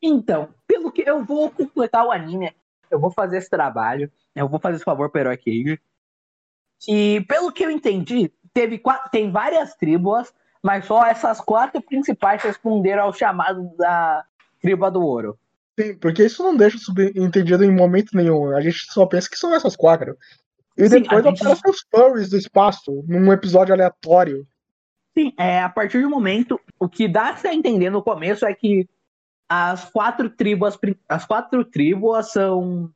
Então, pelo que eu vou completar o anime, eu vou fazer esse trabalho, eu vou fazer esse favor para o Heroic Age. E pelo que eu entendi, teve quatro, tem várias tribos, mas só essas quatro principais responderam ao chamado da tribo do ouro. Sim, porque isso não deixa subentendido em momento nenhum. A gente só pensa que são essas quatro. E Sim, depois gente... aparecem os furries do espaço, num episódio aleatório. Sim, é, a partir do momento, o que dá a entender no começo é que as quatro tribos, as quatro tribos são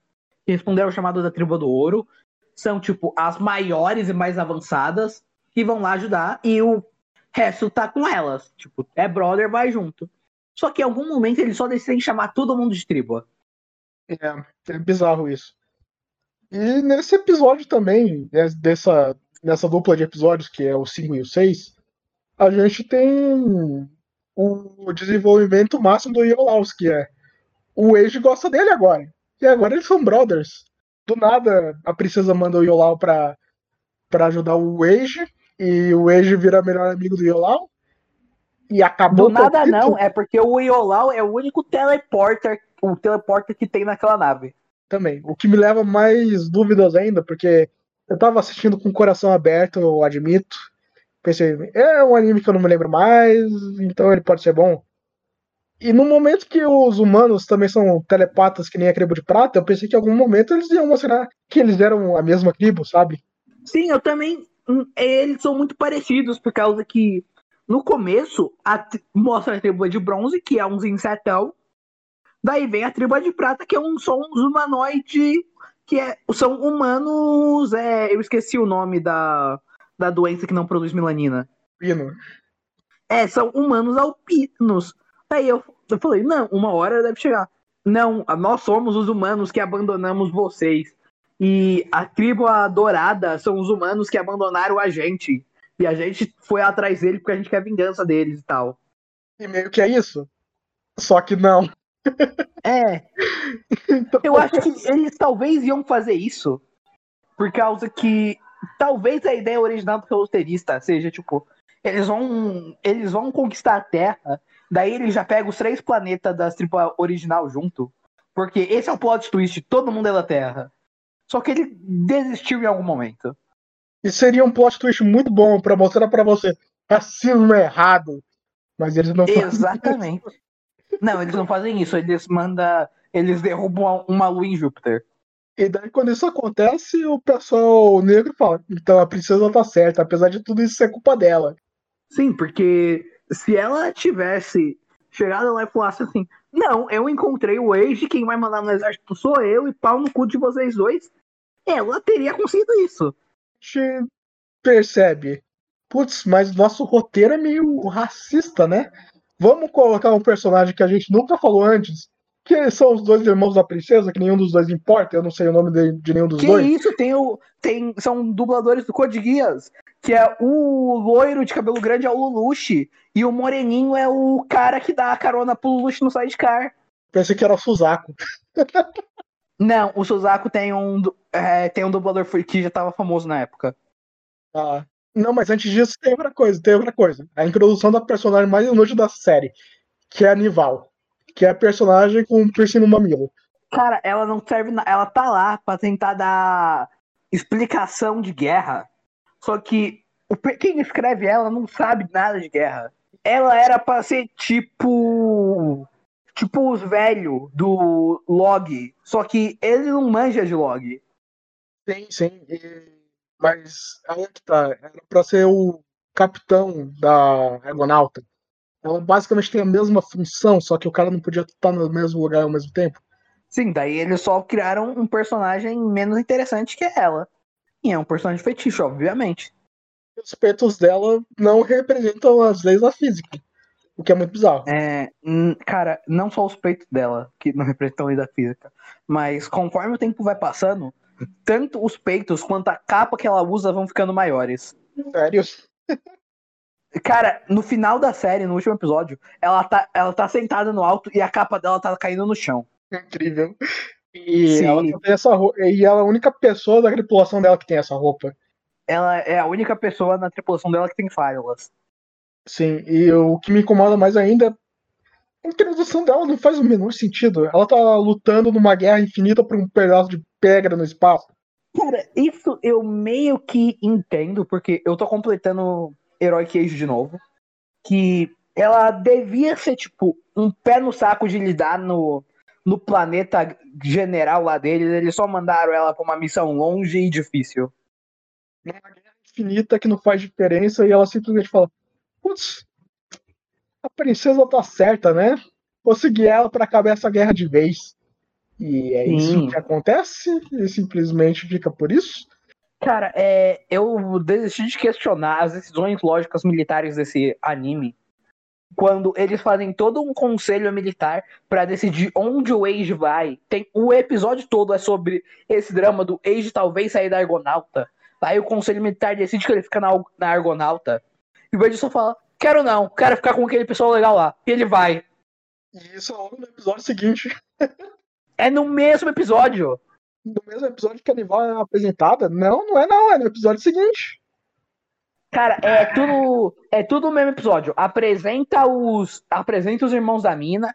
que responderam ao chamado da tribo do ouro, são tipo as maiores e mais avançadas que vão lá ajudar e o resto tá com elas, tipo, é brother, vai junto. Só que em algum momento eles só decidem chamar todo mundo de tribo. É, é bizarro isso. E nesse episódio também, né, dessa, nessa dupla de episódios, que é o 5 e o 6, a gente tem o desenvolvimento máximo do Iolaus, que é o Age gosta dele agora. E agora eles são brothers. Do nada, a princesa manda o Yolau pra, pra ajudar o Age, e o Age vira melhor amigo do Yolau. E acabou. Do nada não, é porque o Yolau é o único teleporter, o teleporter que tem naquela nave. Também. O que me leva mais dúvidas ainda, porque eu tava assistindo com o coração aberto, eu admito. Pensei, é um anime que eu não me lembro mais, então ele pode ser bom. E no momento que os humanos também são telepatas que nem a tribo de prata, eu pensei que em algum momento eles iam mostrar que eles eram a mesma tribo, sabe? Sim, eu também. Eles são muito parecidos, por causa que no começo a, mostra a tribo de bronze, que é uns insetão. Daí vem a tribo de prata, que é um, são uns humanoides, que é, são humanos. É, eu esqueci o nome da, da doença que não produz melanina. Pino. É, são humanos alpinos. Aí eu, eu falei, não, uma hora deve chegar. Não, nós somos os humanos que abandonamos vocês. E a tribo adorada são os humanos que abandonaram a gente. E a gente foi atrás dele porque a gente quer vingança deles e tal. E meio que é isso. Só que não. É. então... Eu acho que eles talvez iam fazer isso. Por causa que. Talvez a ideia original do roteirista seja, tipo, eles vão. Eles vão conquistar a Terra Daí ele já pega os três planetas da tripa original junto. Porque esse é o plot twist, todo mundo é da Terra. Só que ele desistiu em algum momento. E seria um plot twist muito bom para mostrar para você racismo é errado. Mas eles não fazem Exatamente. Não, eles não fazem isso. Eles mandam. Eles derrubam uma lua em Júpiter. E daí, quando isso acontece, o pessoal negro fala: então a princesa tá certa, apesar de tudo isso ser culpa dela. Sim, porque se ela tivesse chegado lá e falasse assim: Não, eu encontrei o Age, quem vai mandar no exército sou eu, e pau no cu de vocês dois, ela teria conseguido isso. A gente percebe. Putz, mas nosso roteiro é meio racista, né? Vamos colocar um personagem que a gente nunca falou antes, que são os dois irmãos da princesa, que nenhum dos dois importa, eu não sei o nome de, de nenhum dos que dois. Que isso, tem o, tem, são dubladores do Code Geass, que é o loiro de cabelo grande é o Lulushi, e o moreninho é o cara que dá a carona pro Lulushi no sidecar. Pensei que era o. não, o Suzaku tem um, é, tem um dublador que já tava famoso na época. Ah, não, mas antes disso tem outra coisa, tem outra coisa. A introdução da personagem mais inútil da série, que é a Nival que é a personagem com um piercing no mamilo. Cara, ela não serve. Ela tá lá pra tentar dar explicação de guerra. Só que o, quem escreve ela não sabe nada de guerra. Ela era pra ser tipo. Tipo os velhos do log. Só que ele não manja de log. Sim, sim. E... Mas aí é que tá. Era pra ser o capitão da Argonauta. Ela basicamente tem a mesma função, só que o cara não podia estar no mesmo lugar ao mesmo tempo. Sim, daí eles só criaram um personagem menos interessante que ela. E é um personagem fetiche, obviamente. Os peitos dela não representam as leis da física. O que é muito bizarro. É, cara, não só os peitos dela, que não representam a lei da física, mas conforme o tempo vai passando, tanto os peitos quanto a capa que ela usa vão ficando maiores. Sério? Cara, no final da série, no último episódio, ela tá, ela tá sentada no alto e a capa dela tá caindo no chão. Incrível. E Sim. ela tem essa roupa, e ela é a única pessoa da tripulação dela que tem essa roupa. Ela é a única pessoa na tripulação dela que tem fábulas. Sim, e o que me incomoda mais ainda é a introdução dela não faz o menor sentido. Ela tá lutando numa guerra infinita por um pedaço de pedra no espaço. Cara, isso eu meio que entendo, porque eu tô completando Herói Age de novo. que ela devia ser, tipo, um pé no saco de lidar no, no planeta general lá deles. Eles só mandaram ela pra uma missão longe e difícil. Uma guerra infinita que não faz diferença e ela simplesmente fala: Putz, a princesa tá certa, né? Vou seguir ela pra acabar essa guerra de vez. E é Sim. isso que acontece e simplesmente fica por isso. Cara, é, eu desisti de questionar as decisões lógicas militares desse anime quando eles fazem todo um conselho militar para decidir onde o Age vai. Tem o episódio todo é sobre esse drama do Age talvez sair da Argonauta. Aí o conselho militar decide que ele fica na, na Argonauta. E o Age só fala: "Quero não, quero ficar com aquele pessoal legal lá". E ele vai. E isso é no episódio seguinte. é no mesmo episódio. No mesmo episódio que a Nival é apresentada? Não, não é não, é no episódio seguinte. Cara, é tudo, é tudo o mesmo episódio. Apresenta os, apresenta os irmãos da mina.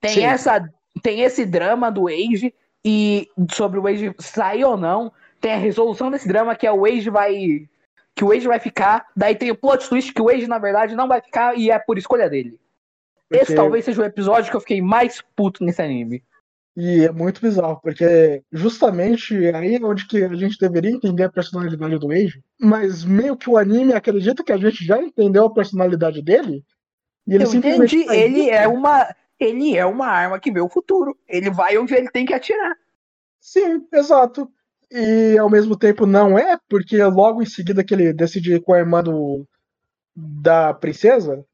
Tem Sim. essa, tem esse drama do Age e sobre o Age sair ou não. Tem a resolução desse drama que é o Age vai que o Age vai ficar. Daí tem o plot twist que o Age na verdade não vai ficar e é por escolha dele. Porque... Esse talvez seja o episódio que eu fiquei mais puto nesse anime. E é muito bizarro, porque justamente aí é onde que a gente deveria entender a personalidade do Age, mas meio que o anime acredita que a gente já entendeu a personalidade dele. E ele Eu entendi, ele é uma ele é uma arma que vê o futuro. Ele vai onde ele tem que atirar. Sim, exato. E ao mesmo tempo não é, porque logo em seguida que ele decide ir com a irmã do, da princesa,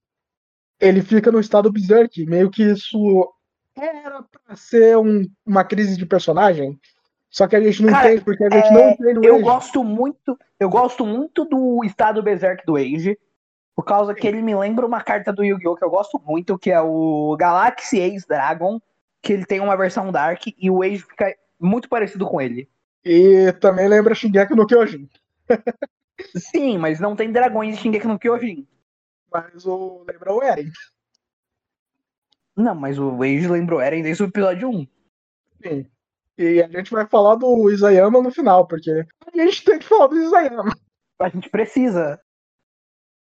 ele fica no estado berserk. Meio que isso era pra ser um, uma crise de personagem. Só que a gente não Cara, entende, porque a gente é, não entende o Eu Age. gosto muito, eu gosto muito do estado Berserk do Age. Por causa que ele me lembra uma carta do Yu-Gi-Oh! que eu gosto muito, que é o Galaxy Ace Dragon, que ele tem uma versão Dark e o Age fica muito parecido com ele. E também lembra Shingeki no Kyojin. Sim, mas não tem dragões de Shingeki no Kyojin. Mas o lembra o Eren. Não, mas o Wade lembrou Eren desde o episódio 1. Sim. E a gente vai falar do Isayama no final, porque a gente tem que falar do Isayama. A gente precisa.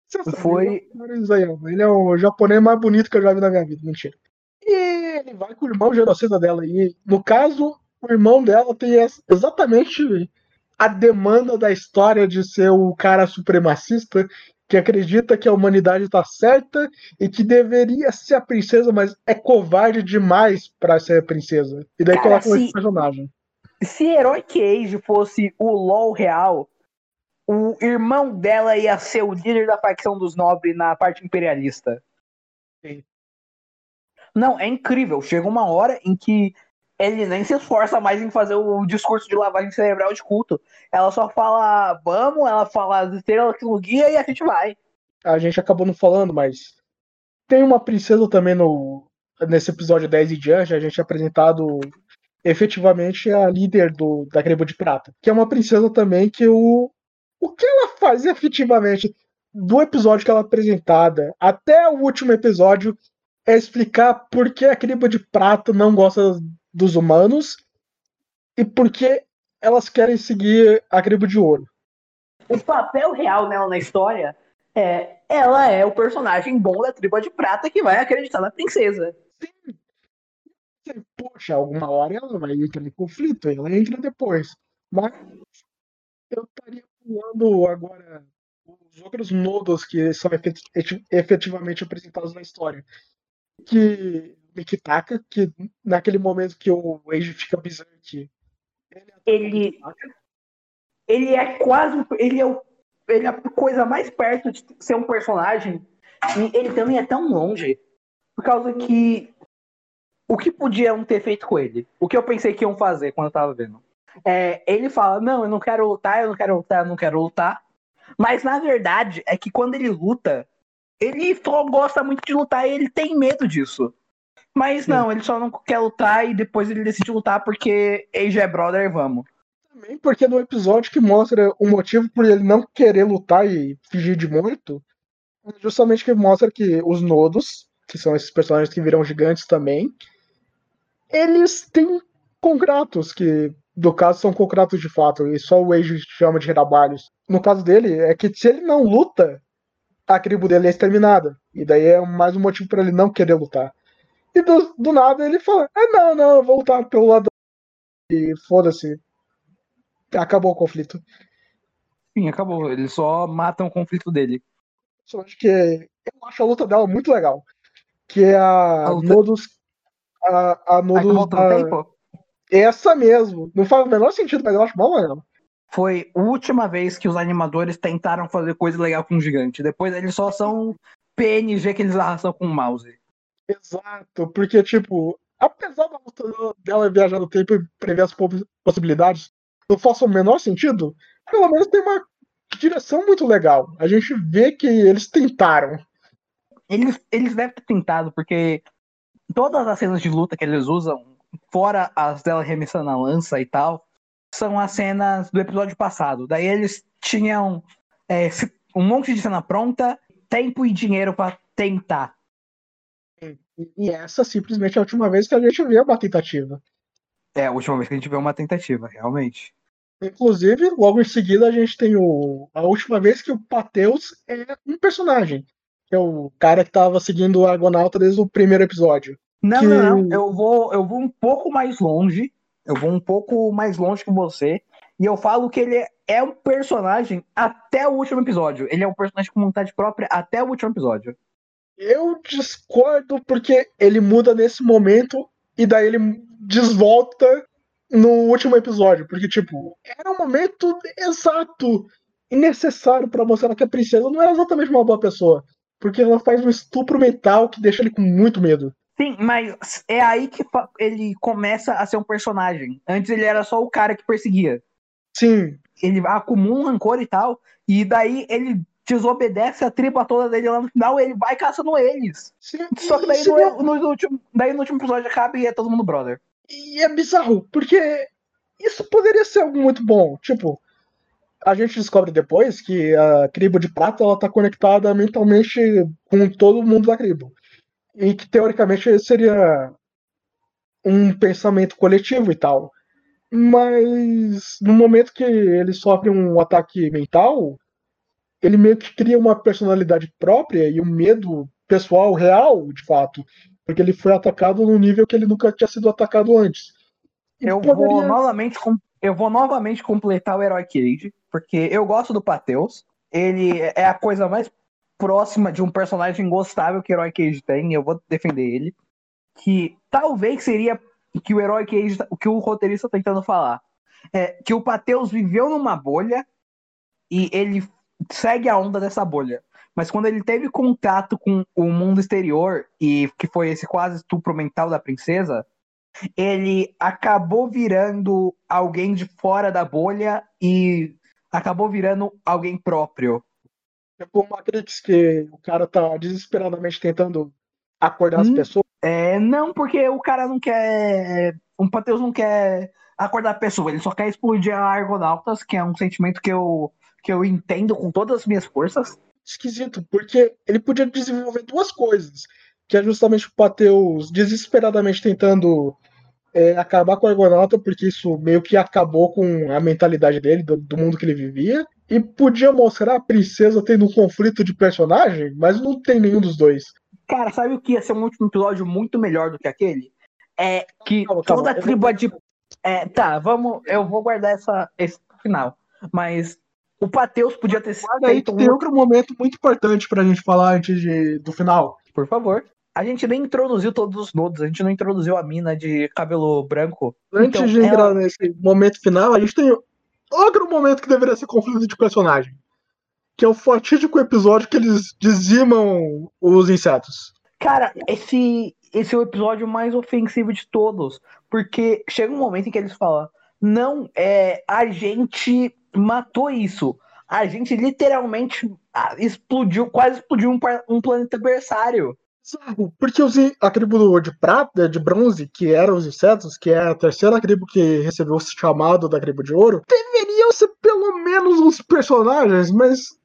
Você sabe, Foi. O Isayama. Ele é o japonês mais bonito que eu já vi na minha vida, mentira. E ele vai com o irmão genocida dela. E no caso, o irmão dela tem exatamente a demanda da história de ser o cara supremacista que acredita que a humanidade está certa e que deveria ser a princesa, mas é covarde demais para ser a princesa. E daí Cara, coloca esse personagem. Se Heroic Age fosse o LOL real, o irmão dela ia ser o líder da facção dos nobres na parte imperialista. Sim. Não, é incrível. Chega uma hora em que ele nem se esforça mais em fazer o discurso de lavagem cerebral de culto. Ela só fala, vamos, ela fala as estrelas que no guia e a gente vai. A gente acabou não falando, mas tem uma princesa também no nesse episódio 10 e diante, a gente é apresentado efetivamente a líder do da Greba de Prata, que é uma princesa também que o o que ela faz efetivamente do episódio que ela é apresentada até o último episódio é explicar por que a Greba de Prata não gosta dos humanos e porque elas querem seguir a tribo de ouro. O papel real dela na história é ela é o personagem bom da tribo de prata que vai acreditar na princesa. Sim. Poxa, alguma hora ela vai entrar em conflito, ela entra depois. Mas eu estaria pulando agora os outros nodos que são efetivamente apresentados na história. Que Mikitaka, que naquele momento que o Age fica Berserk, ele, ele é quase ele é, o, ele é a coisa mais perto de ser um personagem e ele também é tão longe por causa que o que podiam ter feito com ele? O que eu pensei que iam fazer quando eu tava vendo? É, ele fala, não, eu não quero lutar, eu não quero lutar, eu não quero lutar. Mas na verdade é que quando ele luta, ele só gosta muito de lutar e ele tem medo disso. Mas não, ele só não quer lutar e depois ele decide lutar porque Age é brother, vamos. Também porque no episódio que mostra o motivo por ele não querer lutar e fingir de morto, é justamente que mostra que os nodos, que são esses personagens que viram gigantes também, eles têm concratos, que no caso são concratos de fato, e só o Age chama de trabalhos. No caso dele, é que se ele não luta, a tribo dele é exterminada. E daí é mais um motivo para ele não querer lutar. E do, do nada ele fala: Ah, não, não, eu vou lutar pelo lado. E foda-se. Acabou o conflito. Sim, acabou. Eles só matam o conflito dele. Só acho que eu acho a luta dela muito legal. Que é a, A luta- Nodus. A, a Aí que Nodus. volta no da-. Essa mesmo. Não faz o menor sentido, mas eu acho mal legal. Foi a última vez que os animadores tentaram fazer coisa legal com o gigante. Depois eles só são PNG que eles arrastam com o mouse. Exato, porque, tipo, apesar da luta dela viajar no tempo e prever as po- possibilidades, não faça o menor sentido, pelo menos tem uma direção muito legal. A gente vê que eles tentaram. Eles, eles devem ter tentado, porque todas as cenas de luta que eles usam, fora as dela remessando a lança e tal, são as cenas do episódio passado. Daí eles tinham é, um monte de cena pronta, tempo e dinheiro pra tentar. E- essa simplesmente é a última vez que a gente vê uma tentativa. É a última vez que a gente vê uma tentativa, realmente. Inclusive, logo em seguida, a gente tem o, a última vez que o Pateus é um personagem. Que é o cara que tava seguindo o Argonauta desde o primeiro episódio. Não, Que- não, não. Eu vou, eu vou um pouco mais longe. Eu vou um pouco mais longe que você. E eu falo que ele é um personagem até o último episódio. Ele é um personagem com vontade própria até o último episódio. Eu discordo porque ele muda nesse momento e daí ele desvolta no último episódio. Porque, tipo, era um momento exato e necessário pra mostrar que a princesa não é exatamente uma boa pessoa. Porque ela faz um estupro mental que deixa ele com muito medo. Sim, mas é aí que ele começa a ser um personagem. Antes ele era só o cara que perseguia. Sim, Ele acumula um rancor e tal. E daí ele desobedece a tribo toda dele lá no final. Ele vai caçando eles. sim. Só que daí Sim, no, no último, daí no último episódio acaba e é todo mundo brother. E é bizarro, porque isso poderia ser algo muito bom. Tipo, a gente descobre depois que a tribo de prata ela tá conectada mentalmente com todo mundo da tribo. E que teoricamente seria um pensamento coletivo e tal. Mas no momento que ele sofre um ataque mental, ele meio que cria uma personalidade própria e um medo pessoal real, de fato. Porque ele foi atacado num nível que ele nunca tinha sido atacado antes. E Eu vou, poderia- novamente, com- eu vou novamente completar o Herói Cage, porque eu gosto do Pateus. Ele é a coisa mais próxima de um personagem gostável que o Herói Cage tem, e eu vou defender ele. Que talvez seria que o Herói Cage, o que o roteirista tá tentando falar. É que o Pateus viveu numa bolha e ele segue a onda dessa bolha. Mas quando ele teve contato com o mundo exterior, e que foi esse quase estupro mental da princesa, ele acabou virando alguém de fora da bolha e acabou virando alguém próprio. Tipo o Matrix, que o cara tá desesperadamente tentando acordar as Hum. pessoas. É, não, porque o cara não quer. Um Pateus não quer acordar a pessoa, ele só quer explodir a Argonautas, que é um sentimento que eu, que eu entendo com todas as minhas forças. Esquisito, porque ele podia desenvolver duas coisas. Que é justamente o Pateus desesperadamente tentando é, acabar com o Argonauta, porque isso meio que acabou com a mentalidade dele, do, do mundo que ele vivia. E podia mostrar a princesa tendo um conflito de personagem, mas não tem nenhum dos dois. Cara, sabe o que ia ser um último episódio muito melhor do que aquele? É que Calma, calma, toda a tribo vou- de. É, tá, vamos. Eu vou guardar essa, esse final. Mas o Pateus podia ter Guarda aí feito que um tem outro momento muito importante pra gente falar antes de, do final. Por favor. A gente nem introduziu todos os nodos, a gente não introduziu a mina de cabelo branco. Antes Então, de entrar ela- nesse momento final, a gente tem outro momento que deveria ser conflito de personagem. Que é o fatídico episódio que eles dizimam os insetos. Cara, esse, esse é o episódio mais ofensivo de todos. Porque chega um momento em que eles falam: não, é, a gente matou isso. A gente literalmente ah, explodiu, quase explodiu um, um planeta. Bizarro, Porque os, a tribo de prata, de bronze, que eram os insetos, que é a terceira tribo que recebeu o chamado da tribo de ouro, deveriam ser pelo menos uns personagens, mas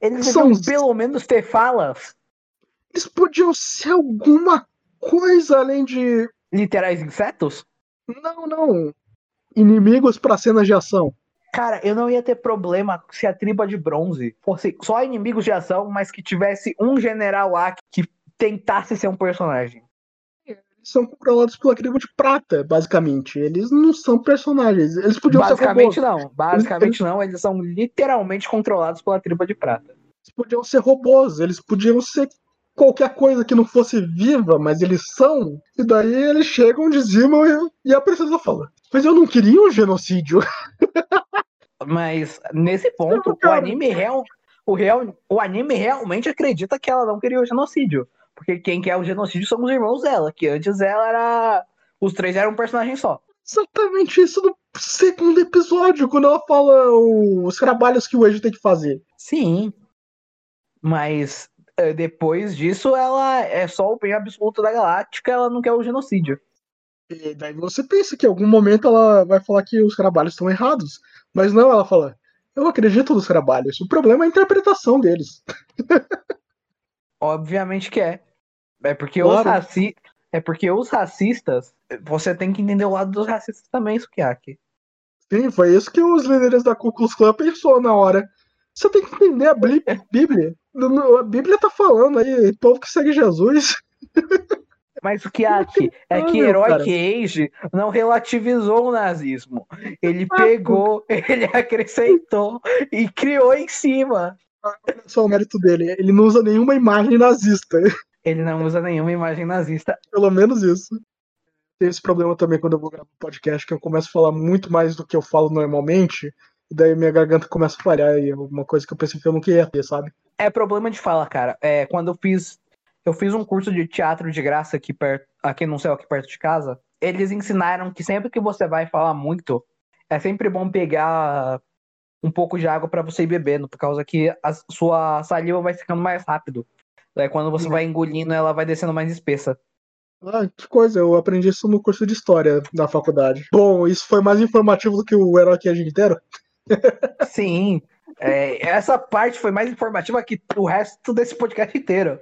Eles São pelo menos ter falas eles podiam ser alguma coisa além de. literais insetos. Não, não. Inimigos para cenas de ação. Cara, eu não ia ter problema se a tribo de bronze fosse só inimigos de ação, mas que tivesse um general lá que tentasse ser um personagem. Eles são controlados pela tribo de prata, basicamente. Eles não são personagens. Eles podiam basicamente ser robôs. não. Basicamente eles... não. Eles são literalmente controlados pela tribo de prata. Eles podiam ser robôs. Eles podiam ser qualquer coisa que não fosse viva, mas eles são. E daí eles chegam, dizimam e, e a princesa fala: Mas eu não queria um genocídio. Mas nesse ponto, o anime real, o real, o anime realmente acredita que ela não queria o genocídio, porque quem quer o genocídio são os irmãos dela, que antes ela era, os três eram um personagem só. Exatamente isso no segundo episódio, quando ela fala os trabalhos que o Eiji tem que fazer. Sim. Mas eh, depois disso, ela é só o bem absoluto da galáctica, ela não quer o genocídio. E daí você pensa que em algum momento ela vai falar que os trabalhos estão errados. Mas não, ela fala, eu acredito nos trabalhos. O problema é a interpretação deles. Obviamente que é. É porque, claro. os raci... é porque os racistas, você tem que entender o lado dos racistas também, Sukiyaki. Sim, foi isso que os líderes da Ku Klux Klan pensou na hora. Você tem que entender a Bíblia. A Bíblia tá falando aí, povo que segue Jesus. Mas o que aqui é que Herói Cage não relativizou o nazismo. Ele ah, pegou, ele acrescentou e criou em cima. Olha só o mérito dele. Ele não usa nenhuma imagem nazista. Ele não usa nenhuma imagem nazista. Pelo menos isso. Tem esse problema também quando eu vou gravar um podcast, que eu começo a falar muito mais do que eu falo normalmente, e daí minha garganta começa a falhar, e é uma coisa que eu pensei que eu não queria ter, sabe? É problema de fala, cara. É, quando eu fiz eu fiz um curso de teatro de graça aqui perto, aqui no céu, aqui perto de casa. Eles ensinaram que sempre que você vai falar muito, é sempre bom pegar um pouco de água para você ir bebendo, por causa que a sua saliva vai ficando mais rápido. Daí quando você vai engolindo, ela vai descendo mais espessa. Ah, que coisa, eu aprendi isso no curso de história da faculdade. Bom, isso foi mais informativo do que o Herói que a gente inteiro? Sim, é, essa parte foi mais informativa que o resto desse podcast inteiro.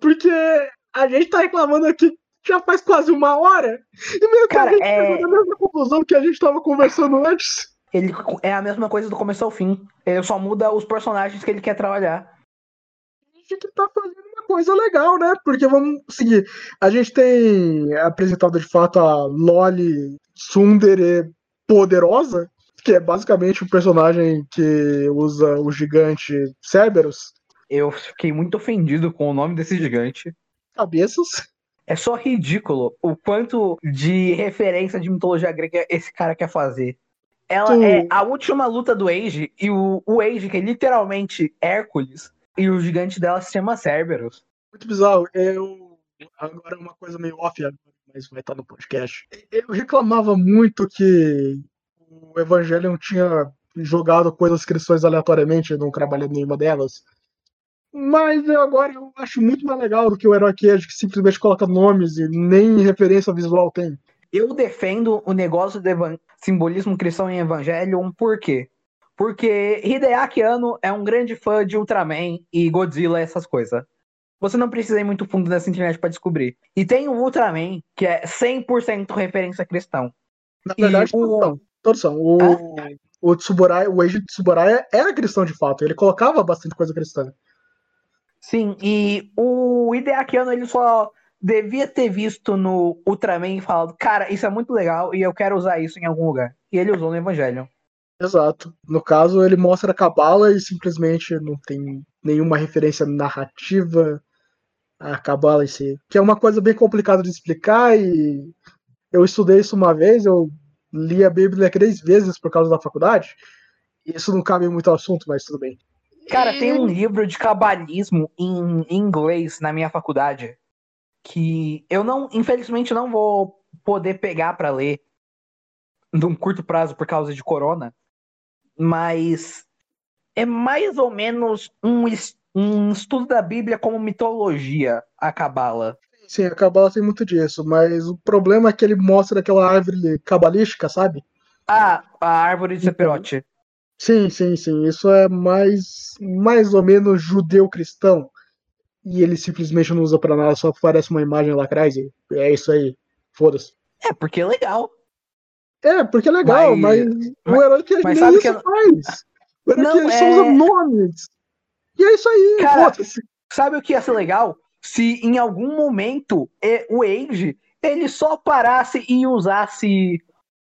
Porque a gente tá reclamando aqui já faz quase uma hora. E meio Cara, que a gente é... chegou na mesma conclusão que a gente tava conversando antes. Ele é a mesma coisa do começo ao fim. Ele só muda os personagens que ele quer trabalhar. A gente tá fazendo uma coisa legal, né? Porque vamos seguir. A gente tem apresentado de fato a Loli Sundere Poderosa, que é basicamente um personagem que usa o gigante Cerberus eu fiquei muito ofendido com o nome desse gigante. Cabeças. É só ridículo o quanto de referência de mitologia grega esse cara quer fazer. Ela tu... é a última luta do Age, e o, o Age, que é literalmente Hércules, e o gigante dela se chama Cerberus. Muito bizarro. Eu, agora é uma coisa meio off, mas vai estar no podcast. Eu reclamava muito que o Evangelion tinha jogado coisas cristãs aleatoriamente, não trabalhando nenhuma delas. Mas eu agora eu acho muito mais legal do que o Herói Queijo, que simplesmente coloca nomes e nem referência visual tem. Eu defendo o negócio do simbolismo cristão em Evangelion, por quê? Porque Hideaki Anno é um grande fã de Ultraman e Godzilla, essas coisas. Você não precisa ir muito fundo nessa internet para descobrir. E tem o Ultraman, que é 100% referência cristão. Na verdade, o... todos são. Todos são. O, ah? o o Eiji Tsuburai era cristão de fato. Ele colocava bastante coisa cristã. Sim, e o Hideakiano ele só devia ter visto no Ultraman e falado, cara, isso é muito legal e eu quero usar isso em algum lugar. E ele usou no Evangelho. Exato. No caso, ele mostra a Cabala e simplesmente não tem nenhuma referência narrativa à Cabala em si. Que é uma coisa bem complicada de explicar e eu estudei isso uma vez, eu li a Bíblia três vezes por causa da faculdade. Isso não cabe muito ao assunto, mas tudo bem. Cara, tem um livro de cabalismo em inglês na minha faculdade que eu não, infelizmente, não vou poder pegar para ler num curto prazo por causa de corona, mas é mais ou menos um, um estudo da Bíblia como mitologia, a Cabala. Sim, a Cabala tem muito disso, mas o problema é que ele mostra aquela árvore cabalística, sabe? Ah, a árvore de Sepirote. Então, Sim, sim, sim. Isso é mais, mais ou menos judeu-cristão. E ele simplesmente não usa pra nada, só aparece uma imagem lá atrás e é isso aí. Foda-se. É, porque é legal. É, porque é legal, mas, mas, mas o herói que mas nem sabe isso que ela- faz. O herói Não, que ele só é- usa nomes. E é isso aí, Cara. Sabe o que ia ser legal? Se em algum momento o Age ele só parasse e usasse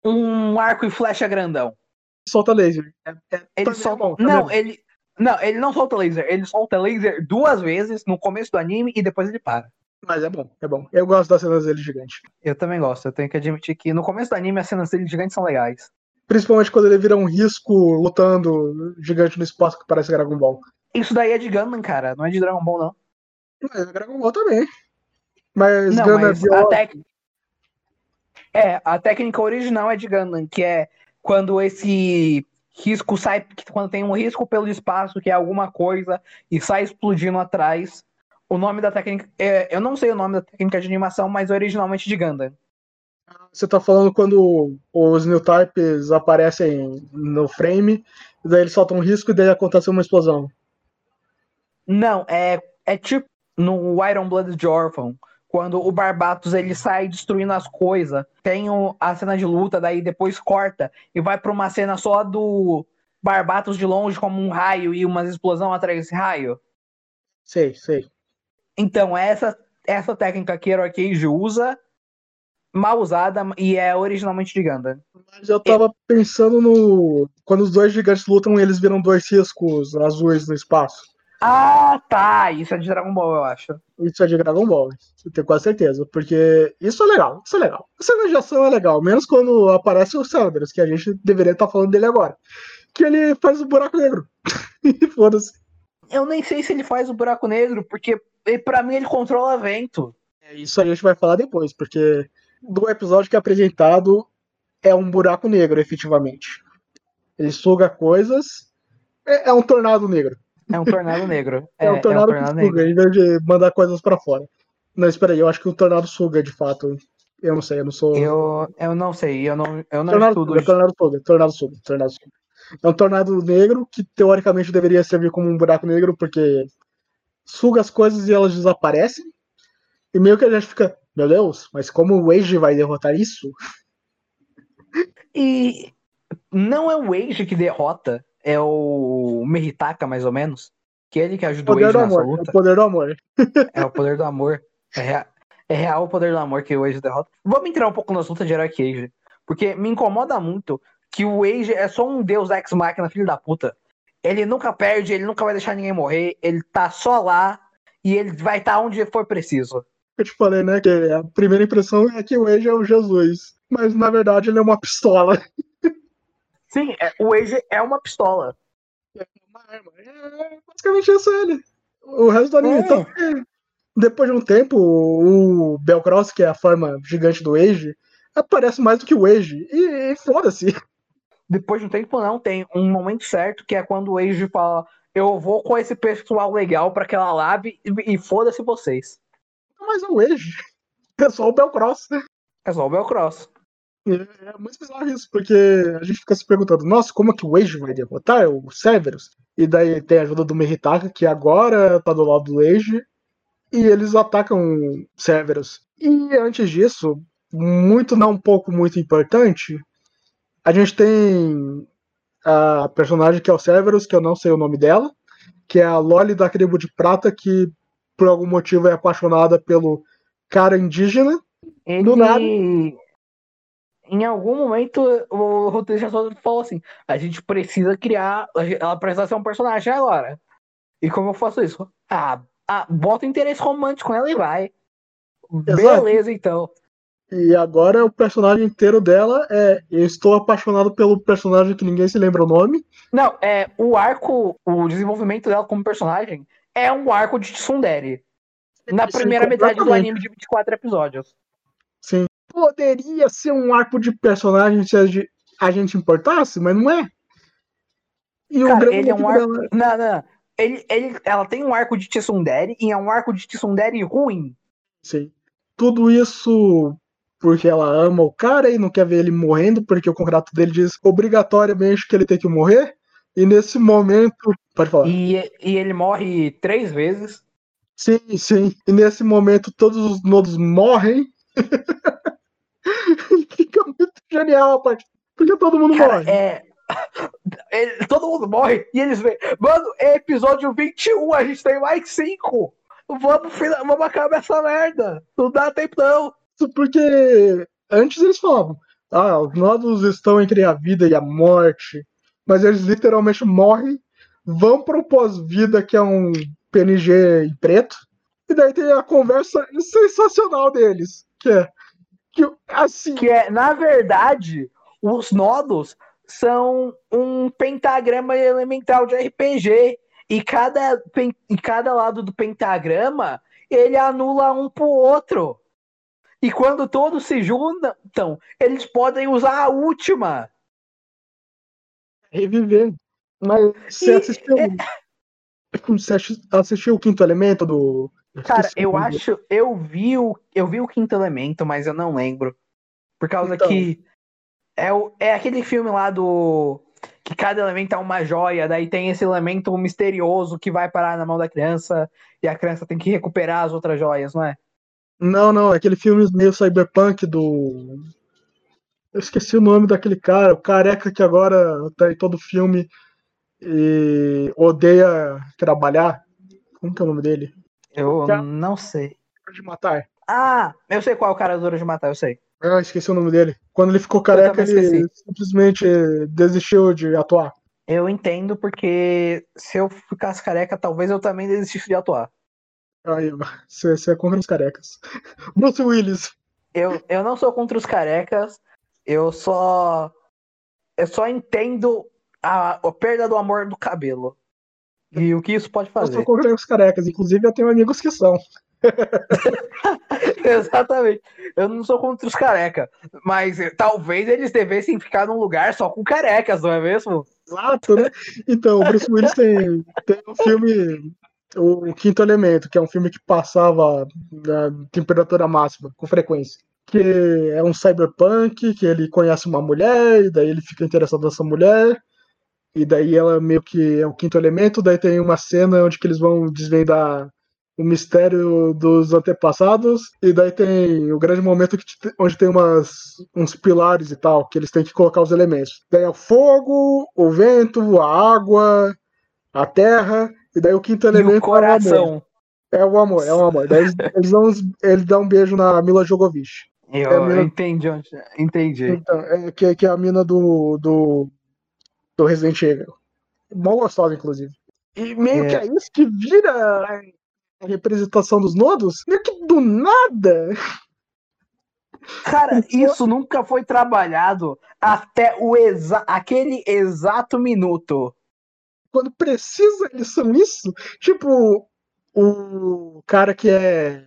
um arco e flecha grandão. Solta laser. É, é, Ele é solta. bom, não, é ele. Não, ele não solta laser. Ele solta laser duas vezes no começo do anime e depois ele para. Mas é bom, é bom. Eu gosto das cenas dele gigante. Eu também gosto. Eu tenho que admitir que no começo do anime as cenas dele gigantes são legais. Principalmente quando ele vira um risco lutando gigante no espaço que parece Dragon Ball. Isso daí é de Gundam, cara. Não é de Dragon Ball, não. Mas é Dragon Ball também. Mas Não, Gundam é mas a biológico. técnica. É, a técnica original é de Gundam, que é quando esse risco sai, quando tem um risco pelo espaço, que é alguma coisa, e sai explodindo atrás. O nome da técnica. é, eu não sei o nome da técnica de animação, mas originalmente de Gundam. Você tá falando quando os new types aparecem no frame, e daí eles soltam um risco e daí acontece uma explosão. Não, é, é tipo no Iron Blood de Orphan, quando o Barbatos ele sai destruindo as coisas. Tem a cena de luta, daí depois corta e vai pra uma cena só do Barbatos de longe como um raio e uma explosão atrás desse raio. Sei, sei. Então, essa, essa técnica que Cage usa, mal usada e é originalmente de Gundam. Mas eu tava pensando no. Quando os dois gigantes lutam, eles viram dois riscos azuis no espaço. Ah, tá! Isso é de Dragon Ball, eu acho. Isso é de Dragon Ball, eu tenho quase certeza. Porque isso é legal, isso é legal. A cena de ação é legal, menos quando aparece o Sanders, que a gente deveria estar falando dele agora. Que ele faz o buraco negro. e foda-se. Eu nem sei se ele faz o buraco negro, porque pra mim ele controla vento. É, Isso a gente vai falar depois, porque do episódio que é apresentado é um buraco negro, efetivamente. Ele suga coisas. É, é um tornado negro. É um tornado negro. É, um tornado, que tornado suga, em vez de mandar coisas pra fora. Não, espera aí, eu acho que o tornado suga de fato. Eu não sei, eu não sou. Eu, eu não sei, eu não, eu não tornado, estudo. suga, tornado suga, tornado suga, tornado suga. É um tornado negro que teoricamente deveria servir como um buraco negro, porque suga as coisas e elas desaparecem. E meio que a gente fica, meu Deus, mas como o Age vai derrotar isso? E não é o Age que derrota, é o Meritaka, mais ou menos. Que é ele que ajuda o Age nessa amor, é o luta. poder do amor. É o poder do amor. É, rea- é real o poder do amor que o Age derrota. Vamos entrar um pouco nas lutas de Herói Age. Porque me incomoda muito que o Age é só um deus ex-máquina, filho da puta. Ele nunca perde, ele nunca vai deixar ninguém morrer, ele tá só lá e ele vai estar onde for preciso. Eu te falei, né, que a primeira impressão é que o Age é o Jesus. Mas na verdade ele é uma pistola. Sim, é- o Age é uma pistola. Uma arma. É basicamente isso ele. O resto do anime. É. Então, é, depois de um tempo, o Belcross, que é a forma gigante do Age, aparece mais do que o Age. E, e foda-se. Depois de um tempo, não, tem um momento certo que é quando o Age fala: Eu vou com esse pessoal legal pra aquela lab e, e foda-se vocês. Mas é o Age. É só o Belcross. É só o Belcross. E É muito bizarro isso, porque a gente fica se perguntando, nossa, como é que o Age vai derrotar o Severus? E daí tem a ajuda do Meritaka, que agora tá do lado do Age, e eles atacam o Severus. E antes disso, muito não um pouco muito importante, a gente tem a personagem que é o Severus, que eu não sei o nome dela, que é a Loli da tribo de prata, que por algum motivo é apaixonada pelo cara indígena. Ele... Do nada. Em algum momento, o roteirista só falou assim: a gente precisa criar. Ela precisa ser um personagem agora. E como eu faço isso? Ah, ah bota interesse romântico nela e vai. Exato. Beleza, então. E agora o personagem inteiro dela é Eu estou apaixonado pelo personagem que ninguém se lembra o nome. Não, é o arco, o desenvolvimento dela como personagem é um arco de Tsundere. Na Sim, primeira metade do anime de 24 episódios. Poderia ser um arco de personagem se a ge- a gente importasse, mas não é. E o Cara, grande ele é um arco. dela- Não, não. não. Ele, ele, ela tem um arco de Tsundere e é um arco de Tsundere ruim. Sim. Tudo isso porque ela ama o cara e não quer ver ele morrendo, porque o contrato dele diz obrigatoriamente que ele tem que morrer. E nesse momento. Pode falar. E, e ele morre três vezes. Sim, sim. E nesse momento todos os nodos morrem. Fica muito genial a parte. Porque todo mundo Cara, morre. é. Ele- todo mundo morre e eles veem. Mano, é episódio 21, a gente tem mais 5. Vamos, vamos acabar essa merda. Não dá tempo, não. Porque antes eles falavam, ah, os nódulos estão entre a vida e a morte. Mas eles literalmente morrem, vão para o pós-vida, que é um PNG em preto. E daí tem a conversa sensacional deles. Que é. Que, assim, Que é, na verdade, os nodos são um pentagrama elemental de RPG. E cada, pen- e cada lado do pentagrama ele anula um pro outro. E quando todos se juntam, eles podem usar a última. reviver. Mas você E- assistiu. Você assi- assistiu o quinto elemento do. Cara, eu acho, eu vi o, eu vi o Quinto Elemento, mas eu não lembro. Por causa Então. que é, o, é aquele filme lá do que cada elemento é uma joia, daí tem esse elemento misterioso que vai parar na mão da criança e a criança tem que recuperar as outras joias, não é? Não, não, é aquele filme meio cyberpunk do. Eu esqueci o nome daquele cara, o careca que agora tá em todo filme e odeia trabalhar. Como que é o nome dele? Eu Já- não sei. De matar. Ah, eu sei qual é o cara do Duro de Matar, eu sei. Ah, esqueci o nome dele. Quando ele ficou careca, ele simplesmente desistiu de atuar. Eu entendo porque se eu ficasse careca, talvez eu também desistisse de atuar. Aí, você você é contra os carecas. Bruce Willis. Eu, eu não sou contra os carecas, eu só. Eu só entendo a, a perda do amor do cabelo. E o que isso pode Eu sou fazer. contra os carecas. Inclusive, eu tenho amigos que são. Exatamente. Eu não sou contra os carecas. Mas eh, talvez eles devessem ficar num lugar só com carecas, não é mesmo? Exato, né? Então, o Bruce Willis tem, tem um filme, o Quinto Elemento, que é um filme que passava na temperatura máxima, com frequência. Que é um cyberpunk, que ele conhece uma mulher, e daí ele fica interessado nessa mulher, e daí ela meio que é o quinto elemento, daí tem uma cena onde que eles vão desvendar o mistério dos antepassados, e daí tem o grande momento que, te- onde tem umas, uns pilares e tal, que eles têm que colocar os elementos. Daí é o fogo, o vento, a água, a terra, e daí o quinto E elemento o é o amor. coração. É o amor, é o amor. Daí eles, eles dão dá um beijo na Mila Jovovich. Eu, É entendi. Entendi. Então, é, que, que é a mina do, do, do Resident Evil. Mó gostosa, inclusive. E meio É. que é isso que vira a representação dos nodos, meio que do nada. Cara, isso nunca foi trabalhado até o exa aquele exato minuto. Quando precisa, eles são isso. Tipo, o cara que é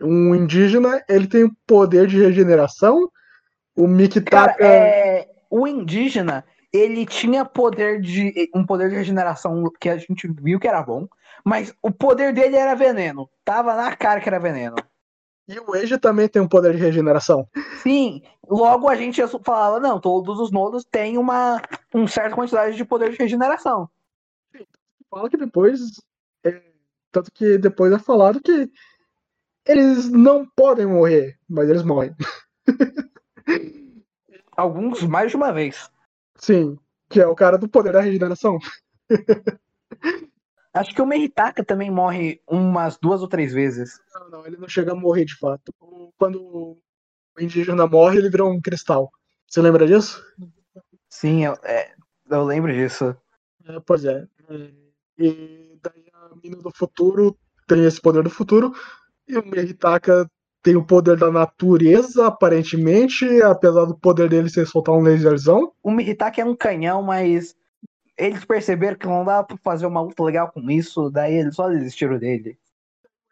um indígena, ele tem o poder de regeneração. O Mickey Cara, é, o indígena, ele tinha poder de um poder de regeneração que a gente viu que era bom, mas o poder dele era veneno. Tava na cara que era veneno. E o Age também tem um poder de regeneração. Sim, logo a gente falava, não, todos os nodos têm uma, uma certa quantidade de poder de regeneração. Fala que depois. é, tanto que depois é falado que eles não podem morrer, mas eles morrem. Alguns mais de uma vez. Sim, que é o cara do poder da regeneração. Acho que o Meritaka também morre umas duas ou três vezes. Não, não, ele não chega a morrer de fato. Quando o indígena morre, ele vira um cristal. Você lembra disso? Sim, eu, é, eu lembro disso. É, pois é. É, E daí a mina do futuro tem esse poder do futuro. E o Meritaka tem o poder da natureza, aparentemente, apesar do poder dele ser soltar um laserzão. O Meritaka é um canhão, mas eles perceberam que não dava pra fazer uma luta legal com isso, daí eles só desistiram dele.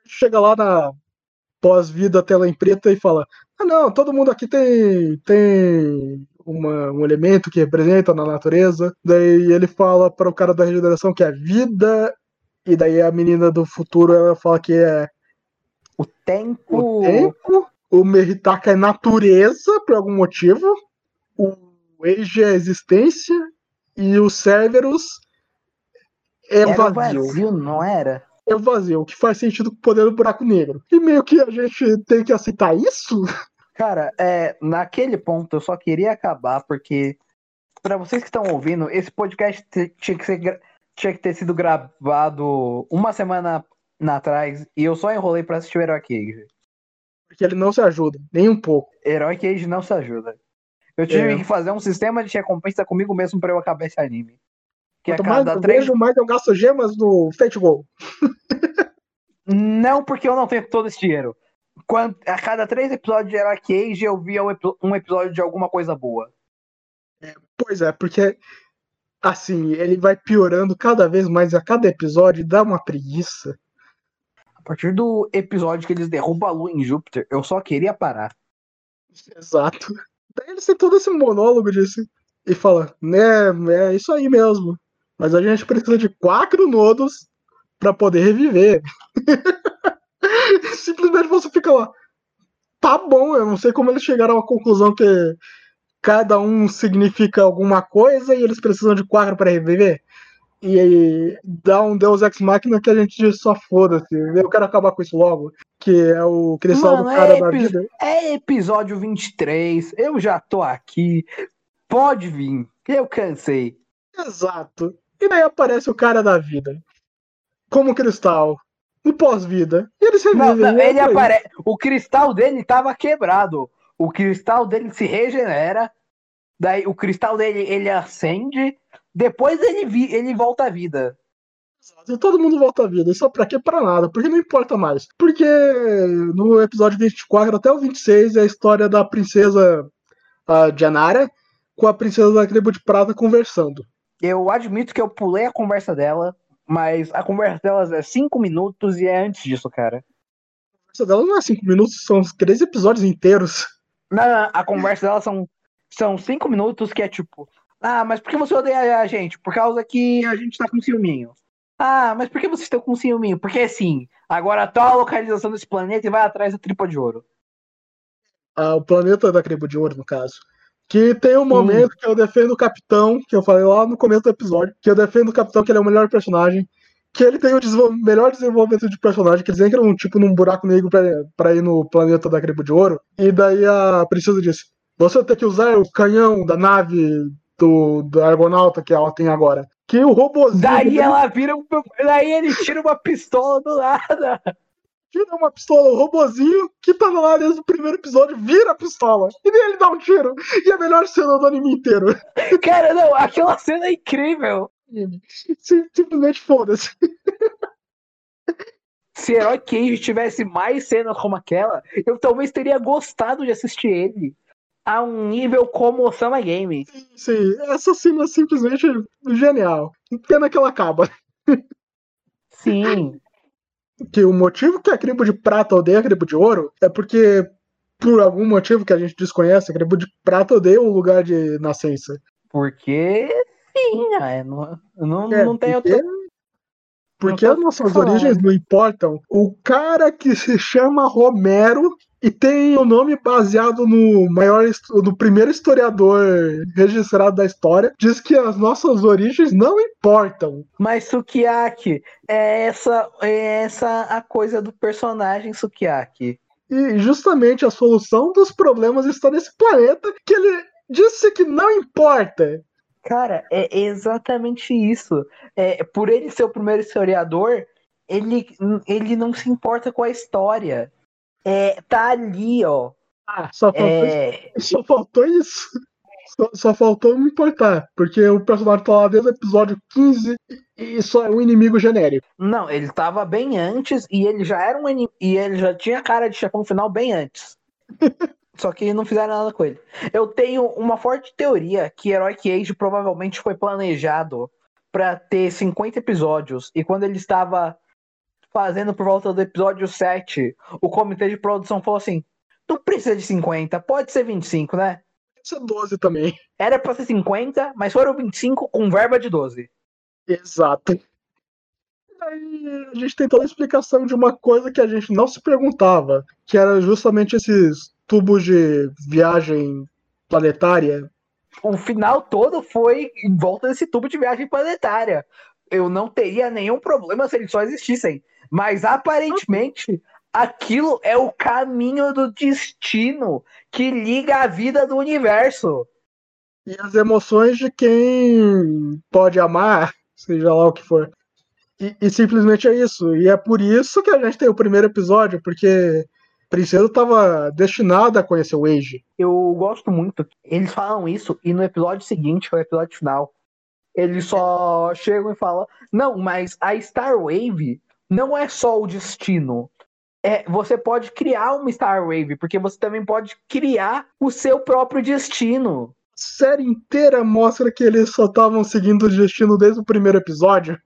Chega lá na pós-vida tela em preta e fala: Ah, não, todo mundo aqui tem, tem uma- um elemento que representa na natureza. Daí ele fala para o cara da regeneração que é vida. E daí a menina do futuro ela fala que é O tempo. o tempo, o Meritaka é natureza por algum motivo, o Age é existência e o Cerberus é era vazio. vazio, não era? É vazio, o que faz sentido com o poder do buraco negro. E meio que a gente tem que aceitar isso? Cara, é, naquele ponto eu só queria acabar porque para vocês que estão ouvindo, esse podcast tinha que, ser, tinha que ter sido gravado uma semana atrás e eu só enrolei para assistir o Herói Cage. Porque ele não se ajuda, nem um pouco. Herói Cage não se ajuda. Eu tive é. que fazer um sistema de recompensa comigo mesmo para eu acabar esse anime. Que Quanto a cada mais três... vejo, mais eu gasto gemas no Fate Go. não, porque eu não tenho todo esse dinheiro. Quando, a cada três episódios de Herói Cage eu via um episódio de alguma coisa boa. É, pois é, porque assim, ele vai piorando cada vez mais a cada episódio, dá uma preguiça. A partir do episódio que eles derrubam a lua em Júpiter, eu só queria parar. Exato. Daí ele tem todo esse monólogo disso e fala, né, é isso aí mesmo. Mas a gente precisa de quatro nodos para poder reviver. Simplesmente você fica lá. Tá bom, eu não sei como eles chegaram à conclusão que cada um significa alguma coisa e eles precisam de quatro para reviver e aí dá um Deus Ex Machina que a gente só foda-se. Eu quero acabar com isso logo. Que é o cristal do cara é da vida. É episódio 23. Eu já tô aqui. Pode vir. Eu cansei. Exato. E daí aparece o cara da vida. Como cristal. No pós-vida. E ele se não, não, ele aparece. O cristal dele tava quebrado. O cristal dele se regenera. Daí o cristal dele ele acende depois ele, vi, ele volta à vida. Todo mundo volta à vida. Isso pra quê? Pra nada. Porque não importa mais. Porque no episódio 24 até o 26 é a história da princesa uh, Janara com a princesa da tribo de prata conversando. Eu admito que eu pulei a conversa dela, mas a conversa delas é 5 minutos e é antes disso, cara. A conversa dela não é 5 minutos, são três episódios inteiros. Não, não, a conversa dela são 5 são cinco minutos que é tipo, ah, mas por que você odeia a gente? Por causa que a gente tá com ciúminho. Ah, mas por que vocês estão com ciúminho? Porque assim, agora tá a localização desse planeta e vai atrás da tripa de ouro. Ah, o planeta da tripa de ouro, no caso. Que tem um momento hum. que eu defendo o capitão, que eu falei lá no começo do episódio, que eu defendo o capitão, que ele é o melhor personagem. Que ele tem o desenvol melhor desenvolvimento de personagem, que eles entram um, tipo num buraco negro pra, pra ir no planeta da tripa de ouro. E daí a princesa disse: Você tem que usar o canhão da nave do, do Argonauta que ela tem agora. Que o robôzinho. Daí ela vira um. Daí ele tira uma pistola do nada. Tira uma pistola, o robôzinho que tá lá desde o primeiro episódio, vira a pistola. E ele dá um tiro. E é a melhor cena do anime inteiro. Cara, não, aquela cena é incrível. Simplesmente foda-se. Se Herói Cage tivesse mais cenas como aquela, eu talvez teria gostado de assistir ele a um nível como o Sama Game. Sim, sim, essa cena é simplesmente genial. Pena que ela acaba. Sim. que o motivo que a Cribo de Prata odeia a Cribo de Ouro é porque, por algum motivo que a gente desconhece, a Cribo de Prata odeia o lugar de nascença. Porque sim, é, não, não, é, não tem porque... outra. Porque as nossas origens não importam. O cara que se chama Romero e tem o nome baseado no maior, no primeiro historiador registrado da história. Diz que as nossas origens não importam. Mas Sukiyaki, é essa, é essa a coisa do personagem Sukiyaki. E justamente a solução dos problemas está nesse planeta que ele disse que não importa. Cara, é exatamente isso. É, por ele ser o primeiro historiador, ele, ele não se importa com a história é, tá ali, ó. Ah, só faltou, é... isso. Só faltou isso. Só, só, faltou me importar, porque o personagem tá lá desde o episódio 15 e só é um inimigo genérico. Não, ele tava bem antes e ele já era um e ele já tinha cara de chefão final bem antes. só que não fizeram nada com ele. Eu tenho uma forte teoria que Heroic Age provavelmente foi planejado para ter 50 episódios e quando ele estava fazendo por volta do episódio 7, o comitê de produção falou assim: não precisa de 50, pode ser 25, né? Pode ser 12 também. Era pra ser 50, mas foram 25 com verba de 12. Exato. Aí a gente tem toda a explicação de uma coisa que a gente não se perguntava, que era justamente esses tubos de viagem planetária. O final todo foi em volta desse tubo de viagem planetária. Eu não teria nenhum problema se eles só existissem. Mas aparentemente Aquilo é o caminho do destino que liga a vida do universo. E as emoções de quem pode amar, seja lá o que for. E, e, simplesmente é isso. E é por isso que a gente tem o primeiro episódio, porque Princesa estava destinada a conhecer o Age. Eu gosto muito. Eles falam isso e no episódio seguinte, que é o episódio final, eles só chegam e falam: Não, mas a Star Wave não é só o destino. É, você pode criar uma Star Wave, porque você também pode criar o seu próprio destino. A série inteira mostra que eles só estavam seguindo o destino desde o primeiro episódio.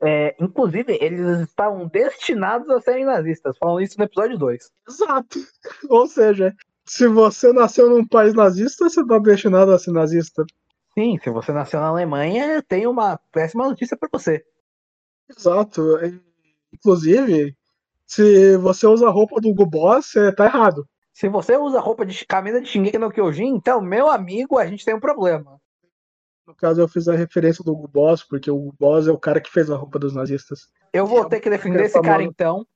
É, inclusive, eles estavam destinados a serem nazistas. Falam isso no episódio 2. Exato. Ou seja, se você nasceu num país nazista, você está destinado a ser nazista. Sim, se você nasceu na Alemanha, tem uma péssima notícia para você. Exato. Inclusive, se você usa a roupa do Hugo Boss, você tá errado. Se você usa roupa de camisa de Shingeki no Kyojin, então, meu amigo, a gente tem um problema. No caso, eu fiz a referência do Hugo Boss, porque o Hugo Boss é o cara que fez a roupa dos nazistas. Eu vou ter que defender esse cara, então.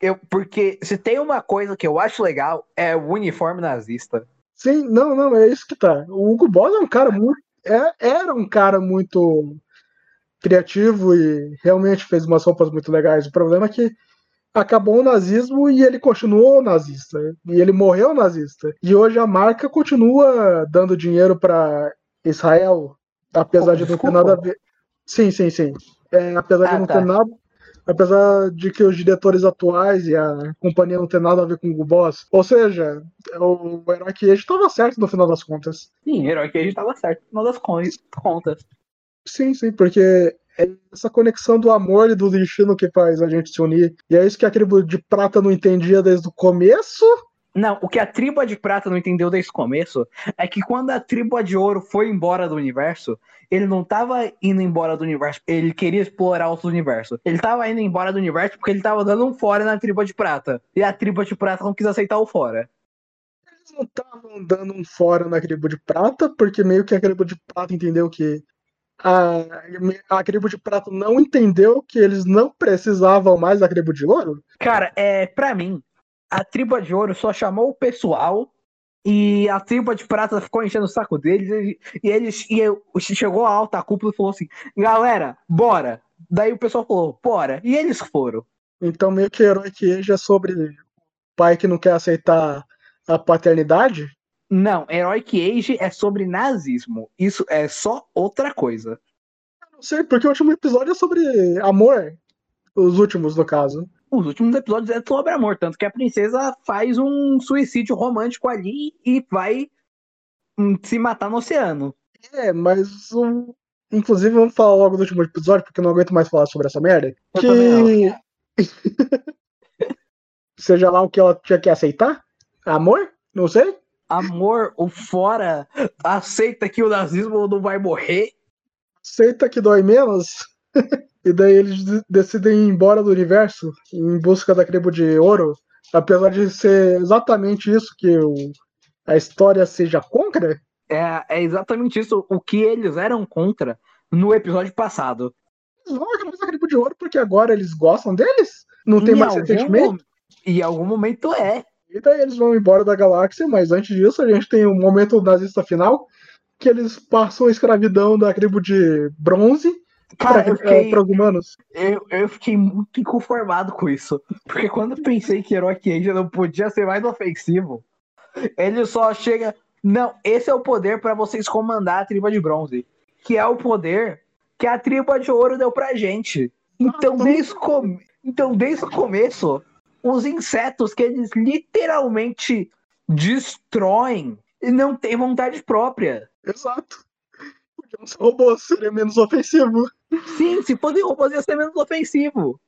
Eu, porque se tem uma coisa que eu acho legal, é o uniforme nazista. Sim, não, não, é isso que tá. O Hugo Boss é um cara muito. É, era um cara muito criativo e realmente fez umas roupas muito legais. O problema é que acabou o nazismo e ele continuou nazista. E ele morreu nazista. E hoje a marca continua dando dinheiro para Israel Apesar de não ter nada a ver. Sim, sim, sim. É, apesar ah, de não tá. ter nada. Apesar de que os diretores atuais e a companhia não ter nada a ver com o Boss. Ou seja, o Herói Age estava certo no final das contas. Sim, o Herói Age estava certo no final das contas. Sim, sim, porque é essa conexão do amor e do destino que faz a gente se unir. E é isso que a tribo de prata não entendia desde o começo não, o que a tribo de prata não entendeu desde o começo é que quando a tribo de ouro foi embora do universo, ele não estava indo embora do universo, ele queria explorar outro universo. Ele estava indo embora do universo porque ele estava dando um fora na tribo de prata. E a tribo de prata não quis aceitar o fora. Eles não estavam dando um fora na tribo de prata, porque meio que a tribo de prata entendeu que a, a tribo de prata não entendeu que eles não precisavam mais da tribo de ouro? Cara, é, para mim, a tribo de ouro só chamou o pessoal e a tribo de prata ficou enchendo o saco deles e eles e chegou a alta cúpula e falou assim: "Galera, bora". Daí o pessoal falou: "Bora". E eles foram. Então meio que herói que é sobre pai que não quer aceitar a paternidade? Não, Heroic Age é sobre nazismo. Isso é só outra coisa. Eu não sei, porque o último episódio é sobre amor. Os últimos, no caso os últimos episódios é sobre amor, tanto que a princesa faz um suicídio romântico ali e vai hum, se matar no oceano. É, mas um... inclusive vamos falar logo do último episódio, porque eu não aguento mais falar sobre essa merda. Eu que seja lá o que ela tinha que aceitar? Amor? Não sei. Amor, o fora aceita que o nazismo não vai morrer. Aceita que dói menos. E daí eles decidem ir embora do universo em busca da Crebo de Ouro, apesar de ser exatamente isso que o, a história seja contra. É, é exatamente isso o que eles eram contra no episódio passado. Eles vão acabar da Crebo de Ouro porque agora eles gostam deles? Não tem em mais sentimento? Em algum momento é. E daí eles vão embora da galáxia, mas antes disso a gente tem o um momento nazista final, que eles passam a escravidão da tribo de bronze Cara, eu fiquei, para os humanos. Eu, eu fiquei muito inconformado com isso. Porque quando pensei que Heroic Age não podia ser mais ofensivo, ele só chega. Não, esse é o poder para vocês comandar a tribo de bronze. Que é o poder que a tribo de ouro deu pra gente. Então, desde, com... então, desde o começo, os insetos que eles literalmente destroem não têm vontade própria. Exato. Porque os robôs seria menos ofensivo. Sim, se fosse robôs ia ser menos ofensivo.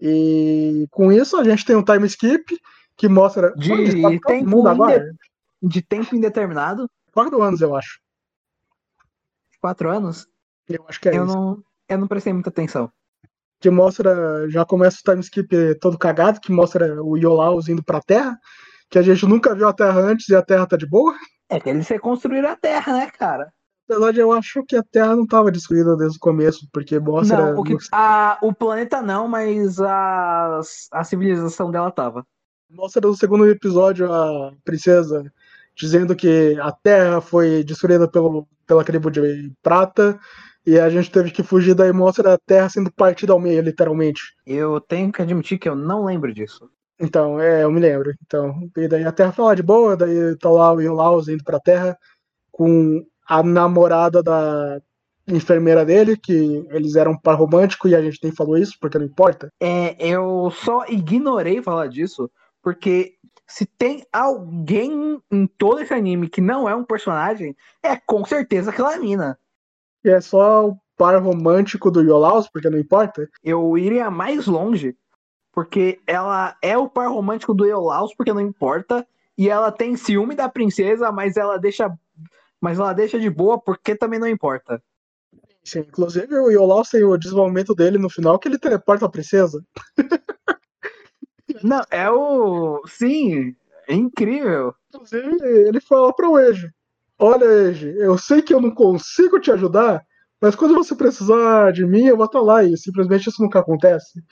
E com isso a gente tem um time skip que mostra. De, tá tempo, agora. de tempo indeterminado. Quatro anos, eu acho. Quatro anos? Eu acho que é eu isso. Não, eu não prestei muita atenção. Que mostra. Já começa o time skip todo cagado, que mostra o Iolaus indo pra Terra. Que a gente nunca viu a Terra antes e a Terra tá de boa. É que eles reconstruíram a Terra, né, cara? Apesar de eu acho que a Terra não estava destruída desde o começo, porque mostra. Não, o, que, a, o planeta não, mas a, a civilização dela tava. Mostra no segundo episódio a princesa dizendo que a Terra foi destruída pelo, pela tribo de prata e a gente teve que fugir daí mostra a Terra sendo partida ao meio, literalmente. Eu tenho que admitir que eu não lembro disso. Então, é, eu me lembro. Então, e daí a Terra tá lá de boa, daí tá lá o Iolaus indo pra Terra com a namorada da enfermeira dele, que eles eram par romântico e a gente nem falou isso, porque não importa. É, eu só ignorei falar disso, porque se tem alguém em todo esse anime que não é um personagem, é com certeza aquela mina. E é só o par romântico do Iolaus, porque não importa. Eu iria mais longe, porque ela é o par romântico do Iolaus, porque não importa, e ela tem ciúme da princesa, mas ela deixa mas ela deixa de boa porque também não importa. Sim, inclusive o Iolaus tem o desenvolvimento dele no final que ele teleporta a princesa. Não, é o. Sim, é incrível. Inclusive, ele fala pro Eiji: Olha, Eiji, eu sei que eu não consigo te ajudar, mas quando você precisar de mim, eu vou estar lá. E simplesmente isso nunca acontece.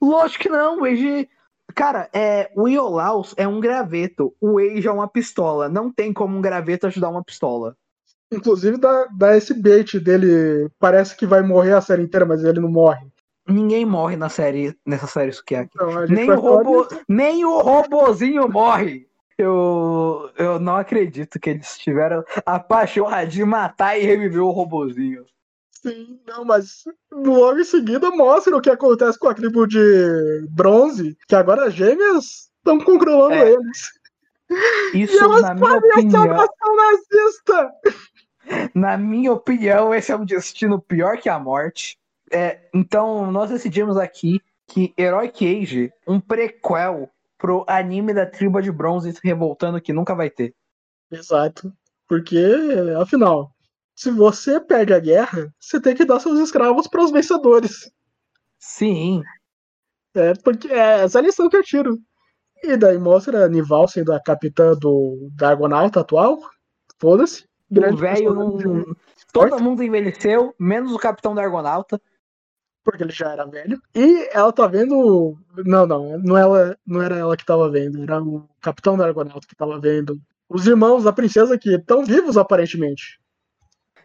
Lógico que não, o Eiji. Cara, é, o Iolaus é um graveto, o Eiji é uma pistola. Não tem como um graveto ajudar uma pistola. Inclusive dá, dá esse bait dele. Parece que vai morrer a série inteira, mas ele não morre. Ninguém morre na série, nessa série Sukiyaki. Então, nem, o robô, nem o robozinho morre. Eu, eu não acredito que eles tiveram a paixão de matar e reviver o robozinho. Sim, não, mas logo em seguida mostra o que acontece com a tribo de bronze, que agora as gêmeas estão controlando é. eles. Isso, e elas na minha opinião. nazista. Na minha opinião, esse é um destino pior que a morte. É, então, nós decidimos aqui que Heroic Age, um prequel pro anime da tribo de bronze se revoltando que nunca vai ter. Exato. Porque, afinal, se você perde a guerra, você tem que dar seus escravos para os vencedores. Sim. É, porque é essa a lição que eu tiro. E daí mostra a Nival sendo a capitã do Dragonauta atual. Foda-se. O velho não. Todo mundo envelheceu, menos o capitão da Argonauta. Porque ele já era velho. E ela tá vendo. Não, não, não, ela, não era ela que tava vendo, era o capitão da Argonauta que tava vendo. Os irmãos da princesa que estão vivos, aparentemente.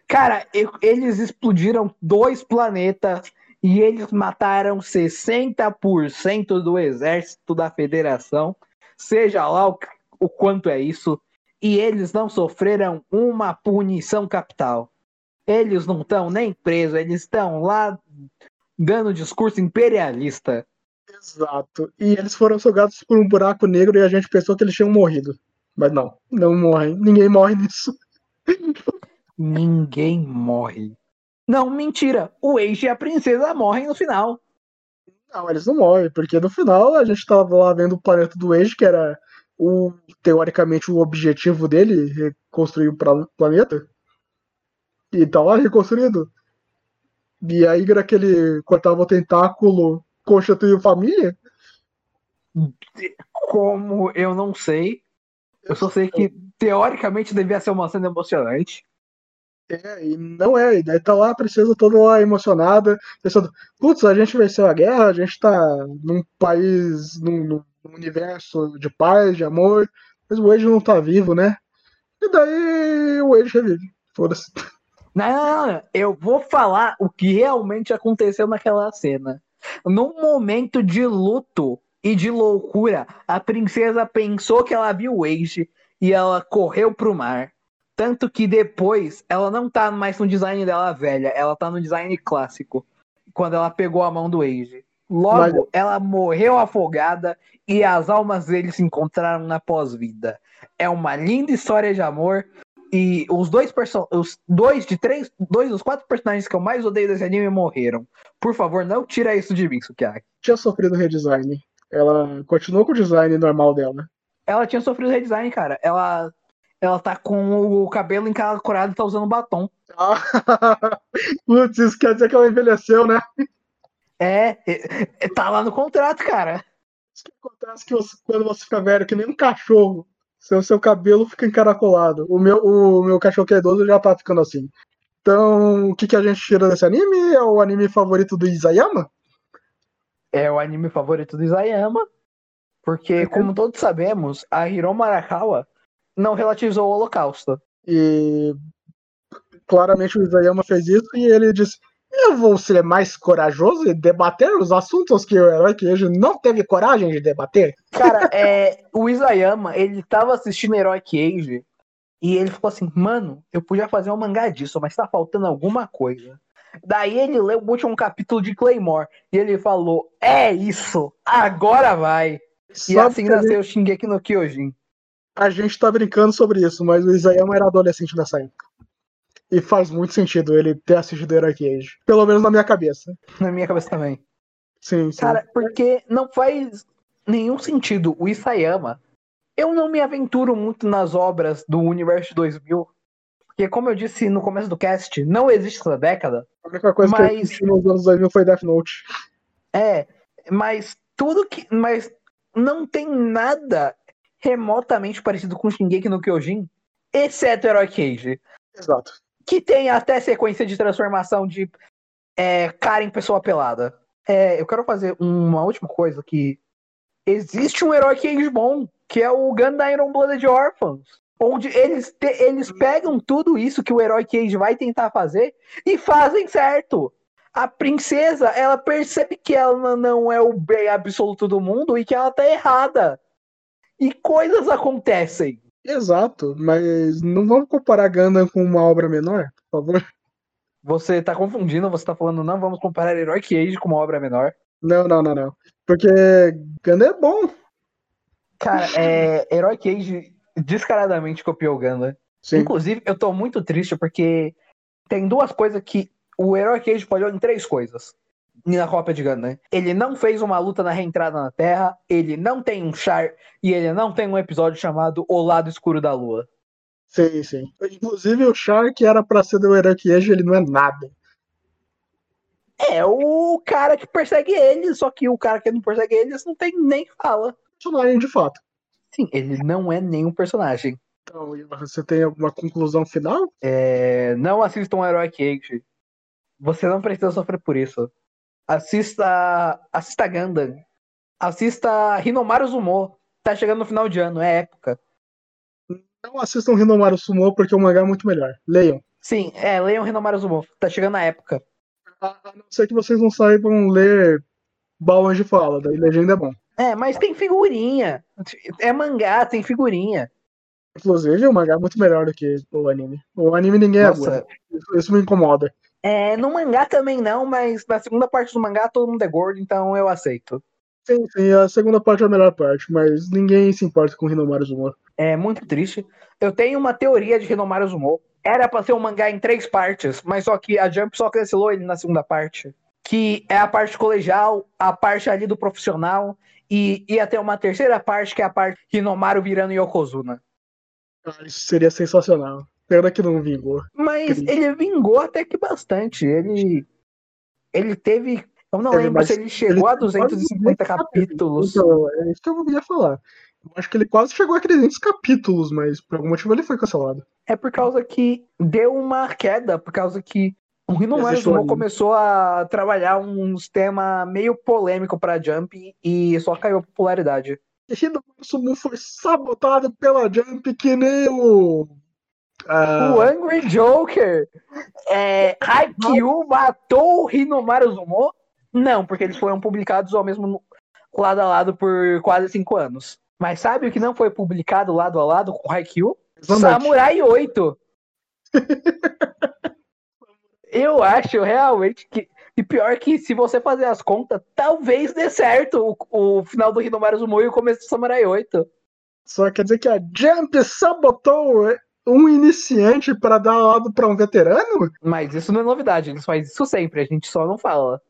Cara, eles explodiram dois planetas e eles mataram 60% do exército da federação, seja lá o, o quanto é isso, e eles não sofreram uma punição capital. Eles não estão nem presos, eles estão lá dando discurso imperialista. Exato. E eles foram sugados por um buraco negro e a gente pensou que eles tinham morrido. Mas não, não morrem. Ninguém morre nisso. Ninguém morre. Não, mentira. O Age e a princesa morrem no final. Não, eles não morrem, porque no final a gente tava lá vendo o planeta do Age, que era o teoricamente o objetivo dele, reconstruir o planeta. E tá lá reconstruído. E a Igra que ele cortava o tentáculo constituiu família? Como eu não sei. Eu só sei que teoricamente devia ser uma cena emocionante. É, e não é, e daí tá lá a princesa toda lá emocionada, pensando, putz, a gente venceu a guerra, a gente tá num país, num, num universo de paz, de amor, mas o Age não tá vivo, né? E daí o Age revive, foda-se. Não, não, não, eu vou falar o que realmente aconteceu naquela cena. Num momento de luto e de loucura, a princesa pensou que ela viu o Age e ela correu pro mar. Tanto que depois ela não tá mais no design dela velha, ela tá no design clássico. Quando ela pegou a mão do Age. Logo, Mas... ela morreu afogada e as almas deles se encontraram na pós-vida. É uma linda história de amor. E os dois os dois de três, dois dos quatro personagens que eu mais odeio desse anime morreram. Por favor, não tira isso de mim, Sukiyaki. Tinha sofrido redesign. Ela continuou com o design normal dela. Ela tinha sofrido redesign, cara. Ela ela tá com o cabelo encaracolado e tá usando batom. Ah, putz, isso quer dizer que ela envelheceu, né? É, é, é tá lá no contrato, cara. Isso que acontece que você, quando você fica velho, que nem um cachorro, Seu, seu cabelo fica encaracolado. O meu, o meu cachorro que é idoso já tá ficando assim. Então, o que, que a gente tira desse anime? É o anime favorito do Isayama? É o anime favorito do Isayama. Porque, como todos sabemos, a Hiromu Arakawa não relativizou o Holocausto. E claramente o Isayama fez isso e ele disse: Eu vou ser mais corajoso e debater os assuntos que o herói Queijo não teve coragem de debater. Cara, é, o Isayama, ele tava assistindo Herói Cage e ele ficou assim, mano, eu podia fazer um mangá disso, mas tá faltando alguma coisa. Daí ele leu o último capítulo de Claymore e ele falou: É isso, agora vai. E Sabe assim que nasceu o Shingeki no Kyojin. A gente tá brincando sobre isso, mas o Isayama era adolescente nessa época. E faz muito sentido ele ter assistido Herói Cage. Pelo menos na minha cabeça. Na minha cabeça também. Sim, sim. Cara, porque não faz nenhum sentido. O Isayama, eu não me aventuro muito nas obras do Universo 2000. Porque, como eu disse no começo do cast, não existe essa década. a única coisa que mas- assisti nos anos 2000 foi Death Note. É, mas tudo que. Mas não tem nada remotamente parecido com Shingeki no Kyojin, exceto Herói Cage. Exato. Que tem até sequência de transformação de é, cara em pessoa pelada. É, eu quero fazer uma última coisa que existe um Herói Cage bom, que é o Gundam Iron Blooded Orphans. Onde eles, te- eles pegam tudo isso que o Herói Cage vai tentar fazer e fazem certo. A princesa, ela percebe que ela não é o bem absoluto do mundo e que ela tá errada. E coisas acontecem. Exato, mas não vamos comparar Gundam com uma obra menor, por favor. Você tá confundindo, você tá falando, não vamos comparar Herói Cage com uma obra menor. Não, não, não, não. Porque Gundam é bom. Cara, é, Herói Cage descaradamente copiou o Gundam. Sim. Inclusive, eu tô muito triste porque tem duas coisas que o Herói Cage falhou em três coisas. Na cópia de Gundam. Ele não fez uma luta na reentrada na Terra, ele não tem um char e ele não tem um episódio chamado O Lado Escuro da Lua. Sim, sim. Inclusive o Shark era pra ser do Herói Cage, ele não é nada. É o cara que persegue ele, só que o cara que não persegue eles não tem nem fala. Personagem de fato. Sim, ele não é nenhum personagem. Então, você tem alguma conclusão final? É, não assistam um Herói Cage. Você não precisa sofrer por isso. Assista. Assista Gundam. Assista Hinomaru Zumo. Tá chegando no final de ano, é época. Não assistam Rinomaru Sumo porque o mangá é muito melhor. Leiam. Sim, é, leiam Hinomaru Zumo. Tá chegando a época. A, não ser que vocês não saibam ler Balões de Fala, daí legenda é bom. É, mas tem figurinha. É mangá, tem figurinha. Inclusive, o mangá é muito melhor do que o anime. O anime ninguém é Nossa, gordo. Isso, isso me incomoda. É, no mangá também não, mas na segunda parte do mangá todo mundo é gordo, então eu aceito. Sim, sim, a segunda parte é a melhor parte, mas ninguém se importa com Rinomaru Zumo. É muito triste. Eu tenho uma teoria de Hinomaru Zumo. Era pra ser um mangá em três partes, mas só que a Jump só cancelou ele na segunda parte. Que é a parte colegial, a parte ali do profissional, e ia ter uma terceira parte, que é a parte Hinomaru virando Yokozuna. Ah, isso seria sensacional. Pena que não vingou. Mas Triste. ele vingou até que bastante. Ele. Ele teve. Eu não Teve lembro se ele chegou a ele quase 250 capítulos. Então, é isso que eu ia falar. Eu acho que ele quase chegou a 300 capítulos, mas por algum motivo ele foi cancelado. É por causa que deu uma queda, por causa que o Zumo anime. começou a trabalhar um sistema meio polêmico pra Jump e só caiu a popularidade. Rinomaru Sumo foi sabotado pela Jump que nem o. ah, O Angry Joker, é, Haikyuu matou o Hinomaru Zumo? Não, porque eles foram publicados ao mesmo lado a lado por quase cinco anos. Mas sabe o que não foi publicado lado a lado com Haikyuu? Exatamente. Samurai 8. Eu acho realmente que. E pior que se você fazer as contas, talvez dê certo o, o final do Hinomaru Zumo e o começo do Samurai 8. Só quer dizer que a Jump sabotou um iniciante para dar lado para um veterano? Mas isso não é novidade, eles fazem isso sempre, a gente só não fala.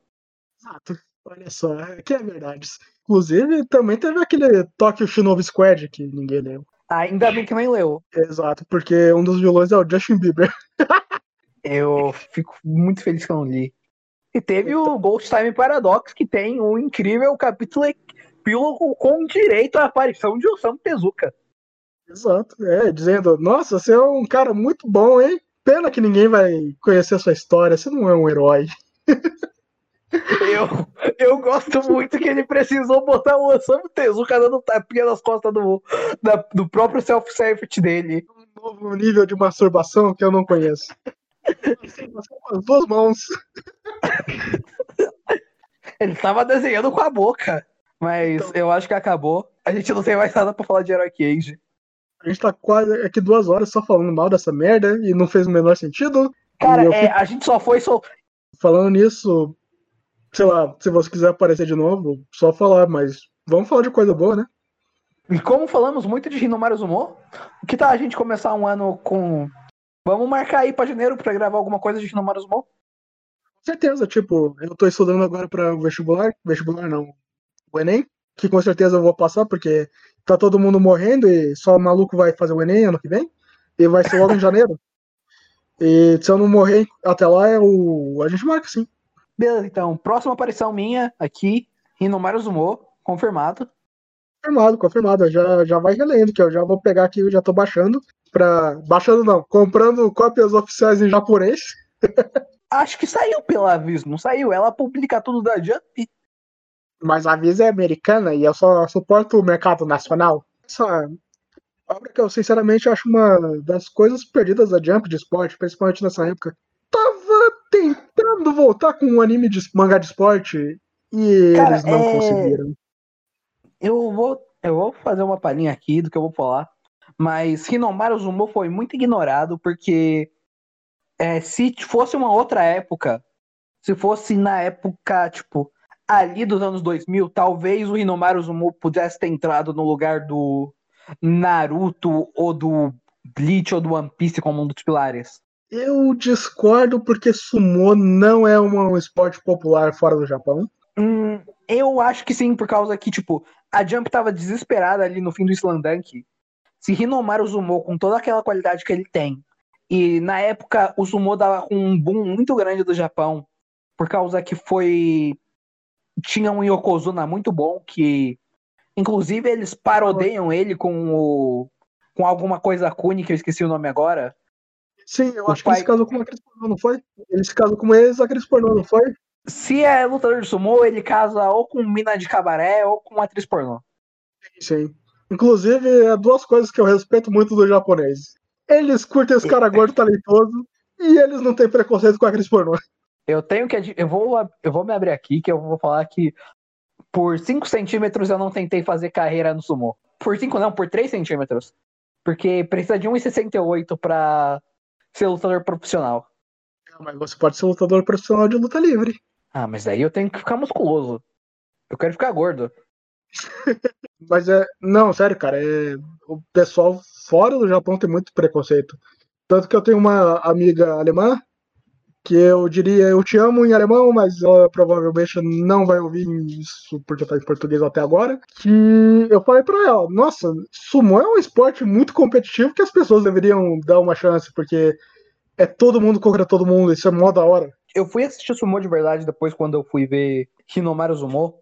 Exato. Olha só, que é verdade. Inclusive, também teve aquele Tokyo Shinobi Squad que ninguém leu. Ainda bem que nem leu. Exato, porque um dos vilões é o Justin Bieber. Eu fico muito feliz que eu não li. E teve o Ghost Time Paradox, que tem um incrível capítulo epílogo com direito à aparição de Osamu Tezuka. Exato. É, dizendo, nossa, você é um cara muito bom, hein? Pena que ninguém vai conhecer a sua história, você não é um herói. Eu, eu gosto muito que ele precisou botar o Osamu Tezuka dando tapinha nas costas do, da, do próprio self-service dele. Um novo nível de masturbação que eu não conheço. Com as duas mãos. Ele tava desenhando com a boca. Mas então, eu acho que acabou. A gente não tem mais nada pra falar de Heroic Age. A gente tá quase aqui duas horas só falando mal dessa merda e não fez o menor sentido. Cara, é, a gente só foi. Só... Falando nisso, sei lá, se você quiser aparecer de novo, só falar, mas vamos falar de coisa boa, né? E como falamos muito de Hinomaru Zumo, que tal a gente começar um ano com. Vamos marcar aí pra janeiro pra gravar alguma coisa de Hinomaru Zumo? Com certeza, tipo, eu tô estudando agora pra vestibular, vestibular não, o Enem, que com certeza eu vou passar, porque tá todo mundo morrendo e só o maluco vai fazer o Enem ano que vem, e vai ser logo em janeiro. E se eu não morrer até lá, é o... a gente marca sim. Beleza, então. Próxima aparição minha aqui, Rinomaru Zumo, confirmado. Confirmado, confirmado. Já, já vai relendo, que eu já vou pegar aqui, eu já tô baixando. Pra... Baixando não, comprando cópias oficiais em japonês. Acho que saiu pela Avis, não saiu? Ela publica tudo da Jump. Mas a Avis é americana e eu só suporto o mercado nacional. Essa obra que eu sinceramente acho uma das coisas perdidas da Jump de esporte, principalmente nessa época. Tava tentando voltar com um anime de mangá de esporte e Cara, eles não é... conseguiram. Eu vou, eu vou fazer uma palhinha aqui do que eu vou falar. Mas Hinomaru Zumo foi muito ignorado porque é, se fosse uma outra época, se fosse na época, tipo, ali dos anos 2000, talvez o Hinomaru Zumo pudesse ter entrado no lugar do Naruto ou do Bleach ou do One Piece como um dos pilares. Eu discordo porque sumo não é um esporte popular fora do Japão. Hum, eu acho que sim, por causa que, tipo, a Jump tava desesperada ali no fim do Slandunk. Se Hinomaru Zumo, com toda aquela qualidade que ele tem, e na época o Sumo dava um boom muito grande do Japão, por causa que foi. Tinha um Yokozuna muito bom, que. Inclusive eles parodeiam ele com o. com alguma coisa Kuni, que eu esqueci o nome agora. Sim, eu o acho pai... que ele se casou com uma atriz pornô, não foi? Ele se casou com ex-atriz pornô, não foi? Se é lutador de sumô, ele casa ou com mina de cabaré ou com atriz pornô. Sim, sim. Inclusive, é duas coisas que eu respeito muito do japonês. Eles curtem os caras gordos talentosos e eles não têm preconceito com a atriz pornô. Eu tenho que. Eu vou, eu vou me abrir aqui que eu vou falar que por 5 centímetros eu não tentei fazer carreira no sumô. Por 5 não, por 3 centímetros. Porque precisa de 1,68 pra ser lutador profissional. Mas você pode ser lutador profissional de luta livre. Ah, mas daí eu tenho que ficar musculoso. Eu quero ficar gordo. mas é. Não, sério, cara. É... O pessoal fora do Japão tem muito preconceito. Tanto que eu tenho uma amiga alemã que eu diria eu te amo em alemão, mas ela provavelmente não vai ouvir isso porque tá em português até agora. Que eu falei para ela, nossa, sumo é um esporte muito competitivo que as pessoas deveriam dar uma chance, porque é todo mundo contra todo mundo, isso é mó da hora. Eu fui assistir Sumo de verdade depois quando eu fui ver Hinomaru Sumo.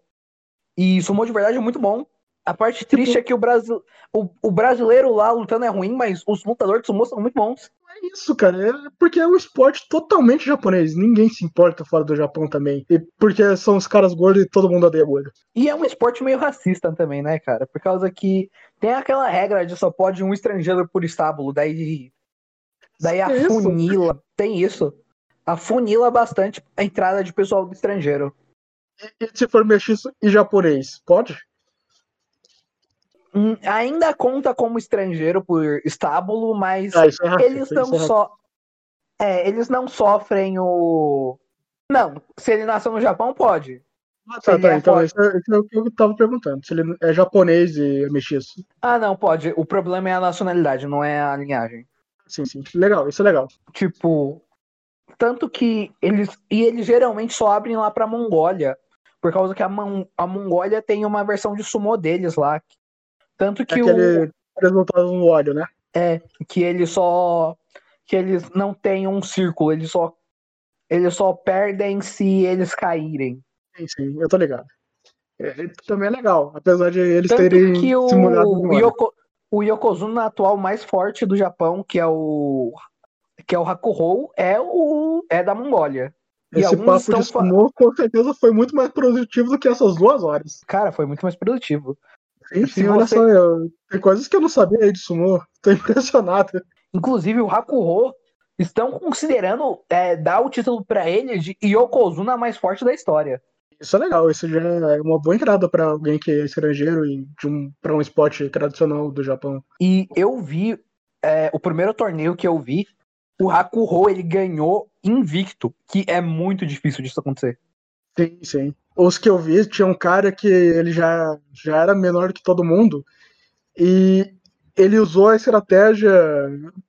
E Sumo de verdade é muito bom. A parte triste é que o, Brasil, o, o brasileiro lá lutando é ruim, mas os lutadores de sumo são muito bons. É isso, cara. É porque é um esporte totalmente japonês. Ninguém se importa fora do Japão também. E porque são os caras gordos e todo mundo odeia gordo. E é um esporte meio racista também, né, cara? Por causa que tem aquela regra de só pode um estrangeiro por estábulo. Daí. Daí a é funila. Tem isso. A funila bastante a entrada de pessoal do estrangeiro. E, e se for mestiço e japonês, pode? Hum, ainda conta como estrangeiro por estábulo, mas ah, é eles não é só. É, eles não sofrem o. Não, se ele nasceu no Japão, pode. Ah, tá, tá. É então, isso é, é, o que eu tava perguntando. Se ele é japonês e é mestiço. Ah, não, pode. O problema é a nacionalidade, não é a linhagem. Sim, sim. Legal, isso é legal. Tipo. Tanto que eles. E eles geralmente só abrem lá pra Mongólia. Por causa que a, Mon... a Mongólia tem uma versão de sumo deles lá, tanto que aquele o. resultado no óleo, né? É, que ele só. Que eles não têm um círculo, eles só. Eles só perdem se eles caírem. Sim, sim, eu tô ligado. É, também é legal, apesar de eles Tanto terem que o, o, Yoko, O Yokozuna atual mais forte do Japão, que é o que é o Hakuho, é o é da Mongólia. E Esse papo de sumô, com certeza, foi muito mais produtivo do que essas duas horas. Cara, foi muito mais produtivo. Sim, olha você... só, eu... tem coisas que eu não sabia aí de sumô. Tô impressionado. Inclusive, o Hakuho estão considerando é, dar o título para ele de Yokozuna mais forte da história. Isso é legal, isso já é uma boa entrada para alguém que é estrangeiro e um, para um esporte tradicional do Japão. E eu vi é, o primeiro torneio que eu vi, o Hakuho ele ganhou invicto, que é muito difícil disso acontecer. Sim, sim. Os que eu vi, tinha um cara que ele já, já era menor que todo mundo e ele usou a estratégia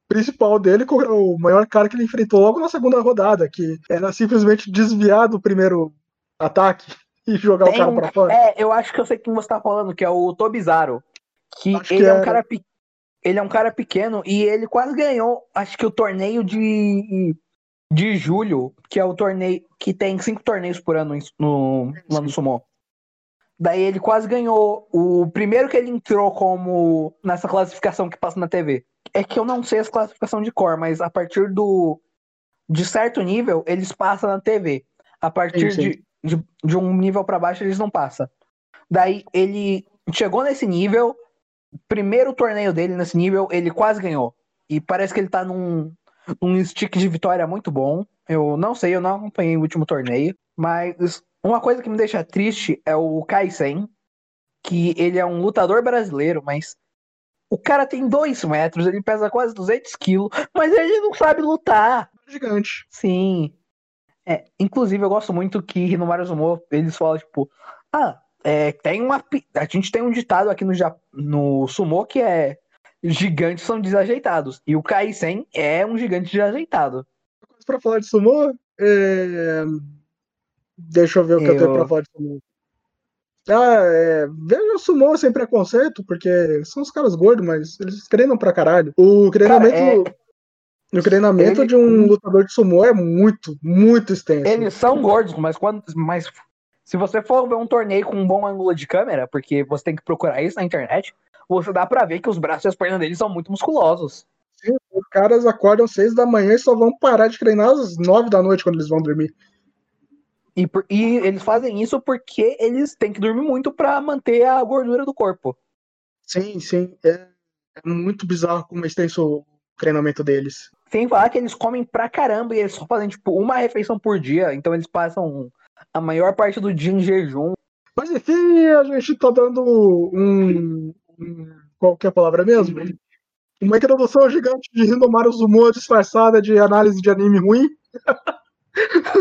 principal dele com o maior cara que ele enfrentou logo na segunda rodada, que era simplesmente desviar do primeiro ataque e jogar Tem o cara pra fora. É, eu acho que eu sei quem você tá falando, que é o Tobizaro. Que acho ele que é, é um cara ele é um cara pequeno e ele quase ganhou, acho que o torneio de de julho, que é o torneio que tem cinco torneios por ano no, no Sumo. Daí ele quase ganhou o primeiro que ele entrou como nessa classificação que passa na TV. É que eu não sei as classificação de cor, mas a partir do de certo nível eles passam na TV. A partir. De, de, de, um nível para baixo eles não passam. Daí ele chegou nesse nível, primeiro torneio dele nesse nível, ele quase ganhou. E parece que ele tá num, num stick de vitória muito bom. Eu não sei, eu não acompanhei o último torneio, mas uma coisa que me deixa triste é o Kaisen, que ele é um lutador brasileiro, mas o cara tem dois metros, ele pesa quase 200 quilos, mas ele não sabe lutar. Gigante. Sim. É, inclusive, eu gosto muito que no Sumo eles falam, tipo, ah, é, tem uma. A gente tem um ditado aqui no, no Sumo que é gigantes são desajeitados. E o Kaisen é um gigante desajeitado. Pra falar de Sumo, é... Deixa eu ver o que eu, eu tenho pra falar de Sumo. Ah, é, veja o Sumo sem preconceito, porque são os caras gordos, mas eles treinam pra caralho. O treinamento. Cara, é... O treinamento Ele... de um lutador de Sumo é muito, muito extenso. Eles são gordos, mas quando. Mas se você for ver um torneio com um bom ângulo de câmera, porque você tem que procurar isso na internet, você dá pra ver que os braços e as pernas deles são muito musculosos. Sim, caras acordam seis da manhã e só vão parar de treinar às nove da noite quando eles vão dormir. E, e eles fazem isso porque eles têm que dormir muito para manter a gordura do corpo. Sim, sim. É, é muito bizarro como é extenso o treinamento deles. Sem falar que eles comem pra caramba e eles só fazem, tipo, uma refeição por dia. Então eles passam a maior parte do dia em jejum. Mas enfim, a gente tá dando um. um qual que é a palavra mesmo? Uma introdução gigante de Rindomaru Zumo disfarçada de análise de anime ruim.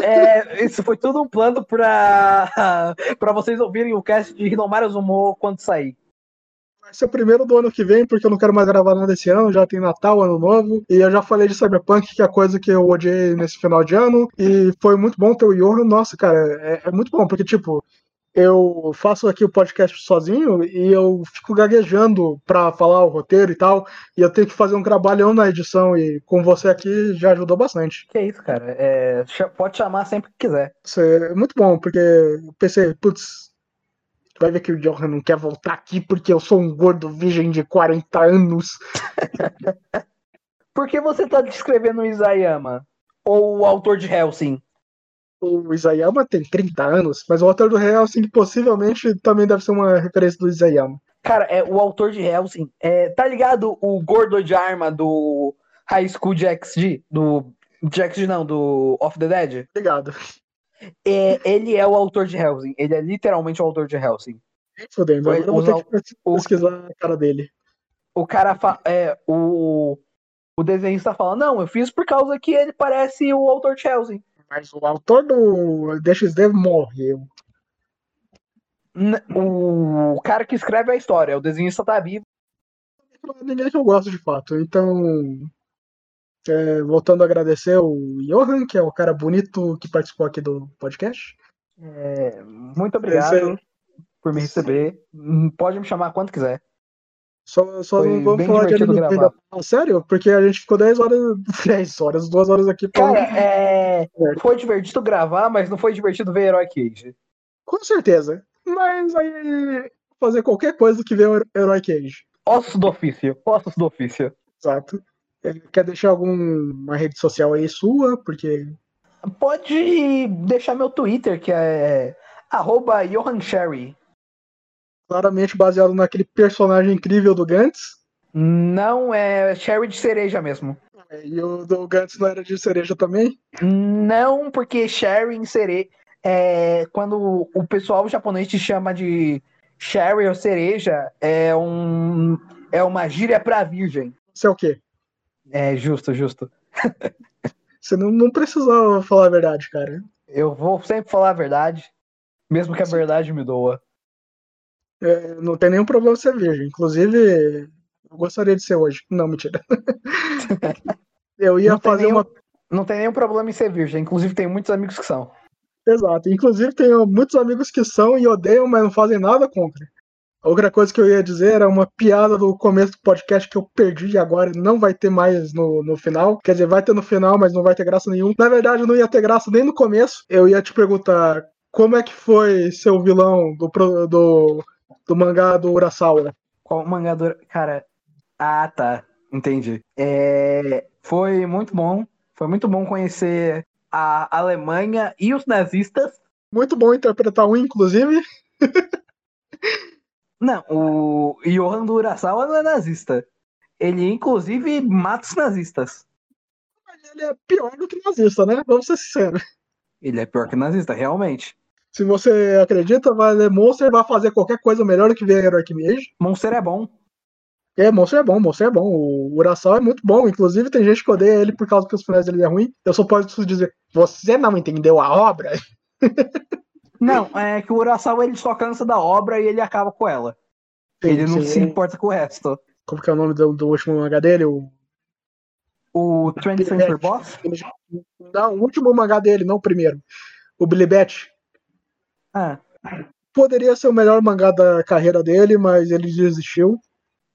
É, isso foi tudo um plano pra, pra vocês ouvirem o cast de Hinomaru Zumo quando sair. Vai ser o primeiro do ano que vem, porque eu não quero mais gravar nada esse ano, já tem Natal, Ano Novo, e eu já falei de Cyberpunk, que é a coisa que eu odiei nesse final de ano, e foi muito bom ter o Yohan, nossa, cara, é, é muito bom, porque, tipo, eu faço aqui o podcast sozinho e eu fico gaguejando para falar o roteiro e tal, e eu tenho que fazer um trabalhão na edição e com você aqui já ajudou bastante. Que isso, cara. É, pode chamar sempre que quiser. Isso é muito bom, porque eu pensei, putz, vai ver que o Johan não quer voltar aqui porque eu sou um gordo virgem de 40 anos. Por que você tá descrevendo o Isayama? Ou o autor de Helsing? O Isayama tem 30 anos, mas o autor do Hellsing possivelmente também deve ser uma referência do Isayama. Cara, é o autor de Hellsing. É, tá ligado o gordo de arma do High School JXG? Do JXG não, do Off the Dead? Obrigado. É, ele é o autor de Hellsing. Ele é literalmente o autor de Hellsing. Fodendo, agora eu vou ter que pesquisar o, a cara dele. O cara fa é, o, o desenhista fala, não, eu fiz por causa que ele parece o autor de Hellsing. Mas o autor do DXD morreu. O cara que escreve a história, o desenhista tá vivo. Ninguém que eu gosto de fato. Então, é, voltando a agradecer o Johan, que é o cara bonito que participou aqui do podcast. É, muito obrigado por me receber. Pode me chamar quando quiser. Só, só não vamos falar de anime ainda. Sério? Porque a gente ficou 10 horas, 10 horas, 2 horas aqui. Pra... Cara, é... foi divertido gravar, mas não foi divertido ver Herói Cage. Com certeza. Mas aí fazer qualquer coisa que ver Herói Cage. Ossos do ofício. Ossos do ofício. Exato. É, Quer deixar alguma rede social aí sua? Porque. Pode deixar meu Twitter, que é arroba Johan Sherry. Claramente baseado naquele personagem incrível do Gantz. Não é Sherry de cereja mesmo. É, E o do Gantz não era de cereja também? Não, porque Sherry em cereja. É, quando o pessoal japonês te chama de Sherry ou cereja, é, um, é uma gíria pra virgem. Você é o quê? É justo, justo. Você não, não precisa falar a verdade, cara. Eu vou sempre falar a verdade, mesmo que a verdade me doa. É, não tem nenhum problema ser virgem. Inclusive, eu gostaria de ser hoje. Não, mentira. eu ia fazer nenhum- uma. Não tem nenhum problema em ser virgem, inclusive tem muitos amigos que são. Exato. Inclusive, tenho muitos amigos que são e odeiam, mas não fazem nada contra. Outra coisa que eu ia dizer era uma piada do começo do podcast que eu perdi e agora não vai ter mais no, no final. Quer dizer, vai ter no final, mas não vai ter graça nenhuma. Na verdade, não ia ter graça nem no começo. Eu ia te perguntar como é que foi seu vilão do, do, do mangá do Urasawa. Qual mangador. Cara. Ah, tá. Entendi. É, foi muito bom. Foi muito bom conhecer a Alemanha e os nazistas. Muito bom interpretar um, inclusive. Não, o Johan do Urasawa não é nazista. Ele, inclusive, mata os nazistas. Ele é pior do que nazista, né? Vamos ser sinceros. Ele é pior que nazista, realmente. Se você acredita, vai ler Monster vai fazer qualquer coisa melhor do que ver Heroic Mage. Monster é bom. É, Monster é bom, Monster é bom. O Urasawa é muito bom. Inclusive, tem gente que odeia ele por causa que os finais dele é ruim. Eu só posso dizer, você não entendeu a obra? Não, é que o Urasawa ele só cansa da obra e ele acaba com ela. Ele não Sim, se importa com o resto. Como que é o nome do, do último mangá dele? O, O 20th Century Boss? não, o último mangá dele, não o primeiro. O Billy Bat. Ah, Poderia ser o melhor mangá da carreira dele, mas ele desistiu.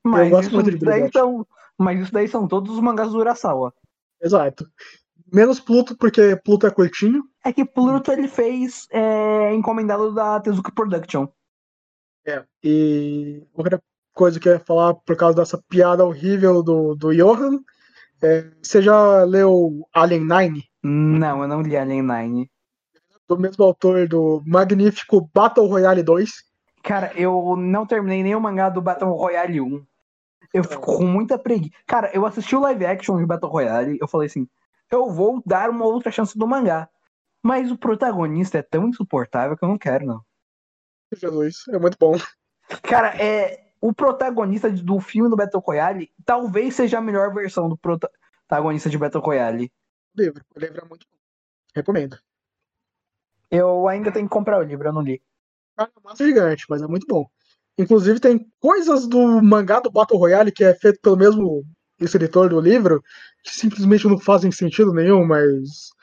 mas, gosto isso muito de são, mas isso daí são todos os mangás do Urasawa. Exato. Menos Pluto, porque Pluto é curtinho. É que Pluto ele fez é, encomendado da Tezuka Production. É. E outra coisa que eu ia falar por causa dessa piada horrível do, do Johan. é, você já leu Alien Nine? Não, eu não li Alien Nine. Do mesmo autor do magnífico Battle Royale 2. Cara, eu não terminei nem o mangá do Battle Royale 1. Eu fico com muita preguiça. Cara, eu assisti o live action de Battle Royale, eu falei assim, eu vou dar uma outra chance do mangá. Mas o protagonista é tão insuportável que eu não quero, não. Jesus, é muito bom. Cara, é. O protagonista do filme do Battle Royale talvez seja a melhor versão do protagonista de Battle Royale. O livro, o livro é muito bom. Recomendo. Eu ainda tenho que comprar o livro, eu não li. Cara, é massa gigante, mas é muito bom. Inclusive, tem coisas do mangá do Battle Royale que é feito pelo mesmo escritor do livro que simplesmente não fazem sentido nenhum, mas.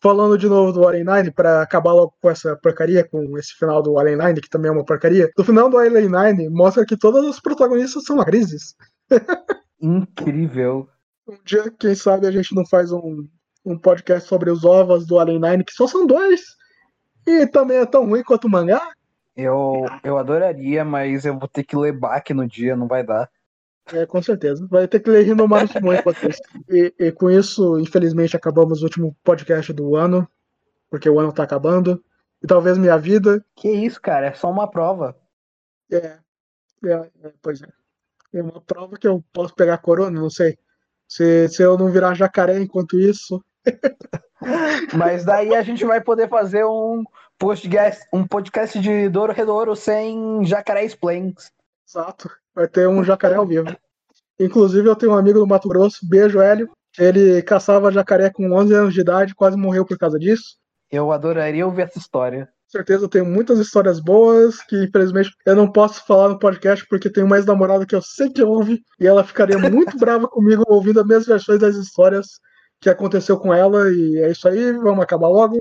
Falando de novo do Alien Nine, pra acabar logo com essa porcaria, com esse final do Alien Nine, que também é uma porcaria. No final do Alien Nine, mostra que todas as protagonistas são crises. Incrível. Um dia, quem sabe, a gente não faz um, um podcast sobre os ovos do Alien Nine, que só são dois. E também é tão ruim quanto o mangá. Eu, eu adoraria, mas eu vou ter que ler Bach no dia, não vai dar. É, com certeza. Vai ter que ler Rinomaru Sumon enquanto isso. E, e com isso, infelizmente, acabamos o último podcast do ano, porque o ano tá acabando. E talvez minha vida. Que isso, cara, é só uma prova. É, é, é, pois é. É uma prova que eu posso pegar corona, não sei. Se, se eu não virar jacaré enquanto isso. Mas daí a gente vai poder fazer um podcast, um podcast de Douro Redouro sem jacaré explains. Exato. Vai ter um jacaré ao vivo. Inclusive, eu tenho um amigo do Mato Grosso, beijo, Hélio. Ele caçava jacaré com 11 anos de idade, quase morreu por causa disso. Eu adoraria ouvir essa história. Com certeza eu tenho muitas histórias boas que, infelizmente, eu não posso falar no podcast porque tenho uma ex-namorada que eu sei que ouve e ela ficaria muito brava comigo ouvindo as minhas versões das histórias que aconteceu com ela. E é isso aí, vamos acabar logo.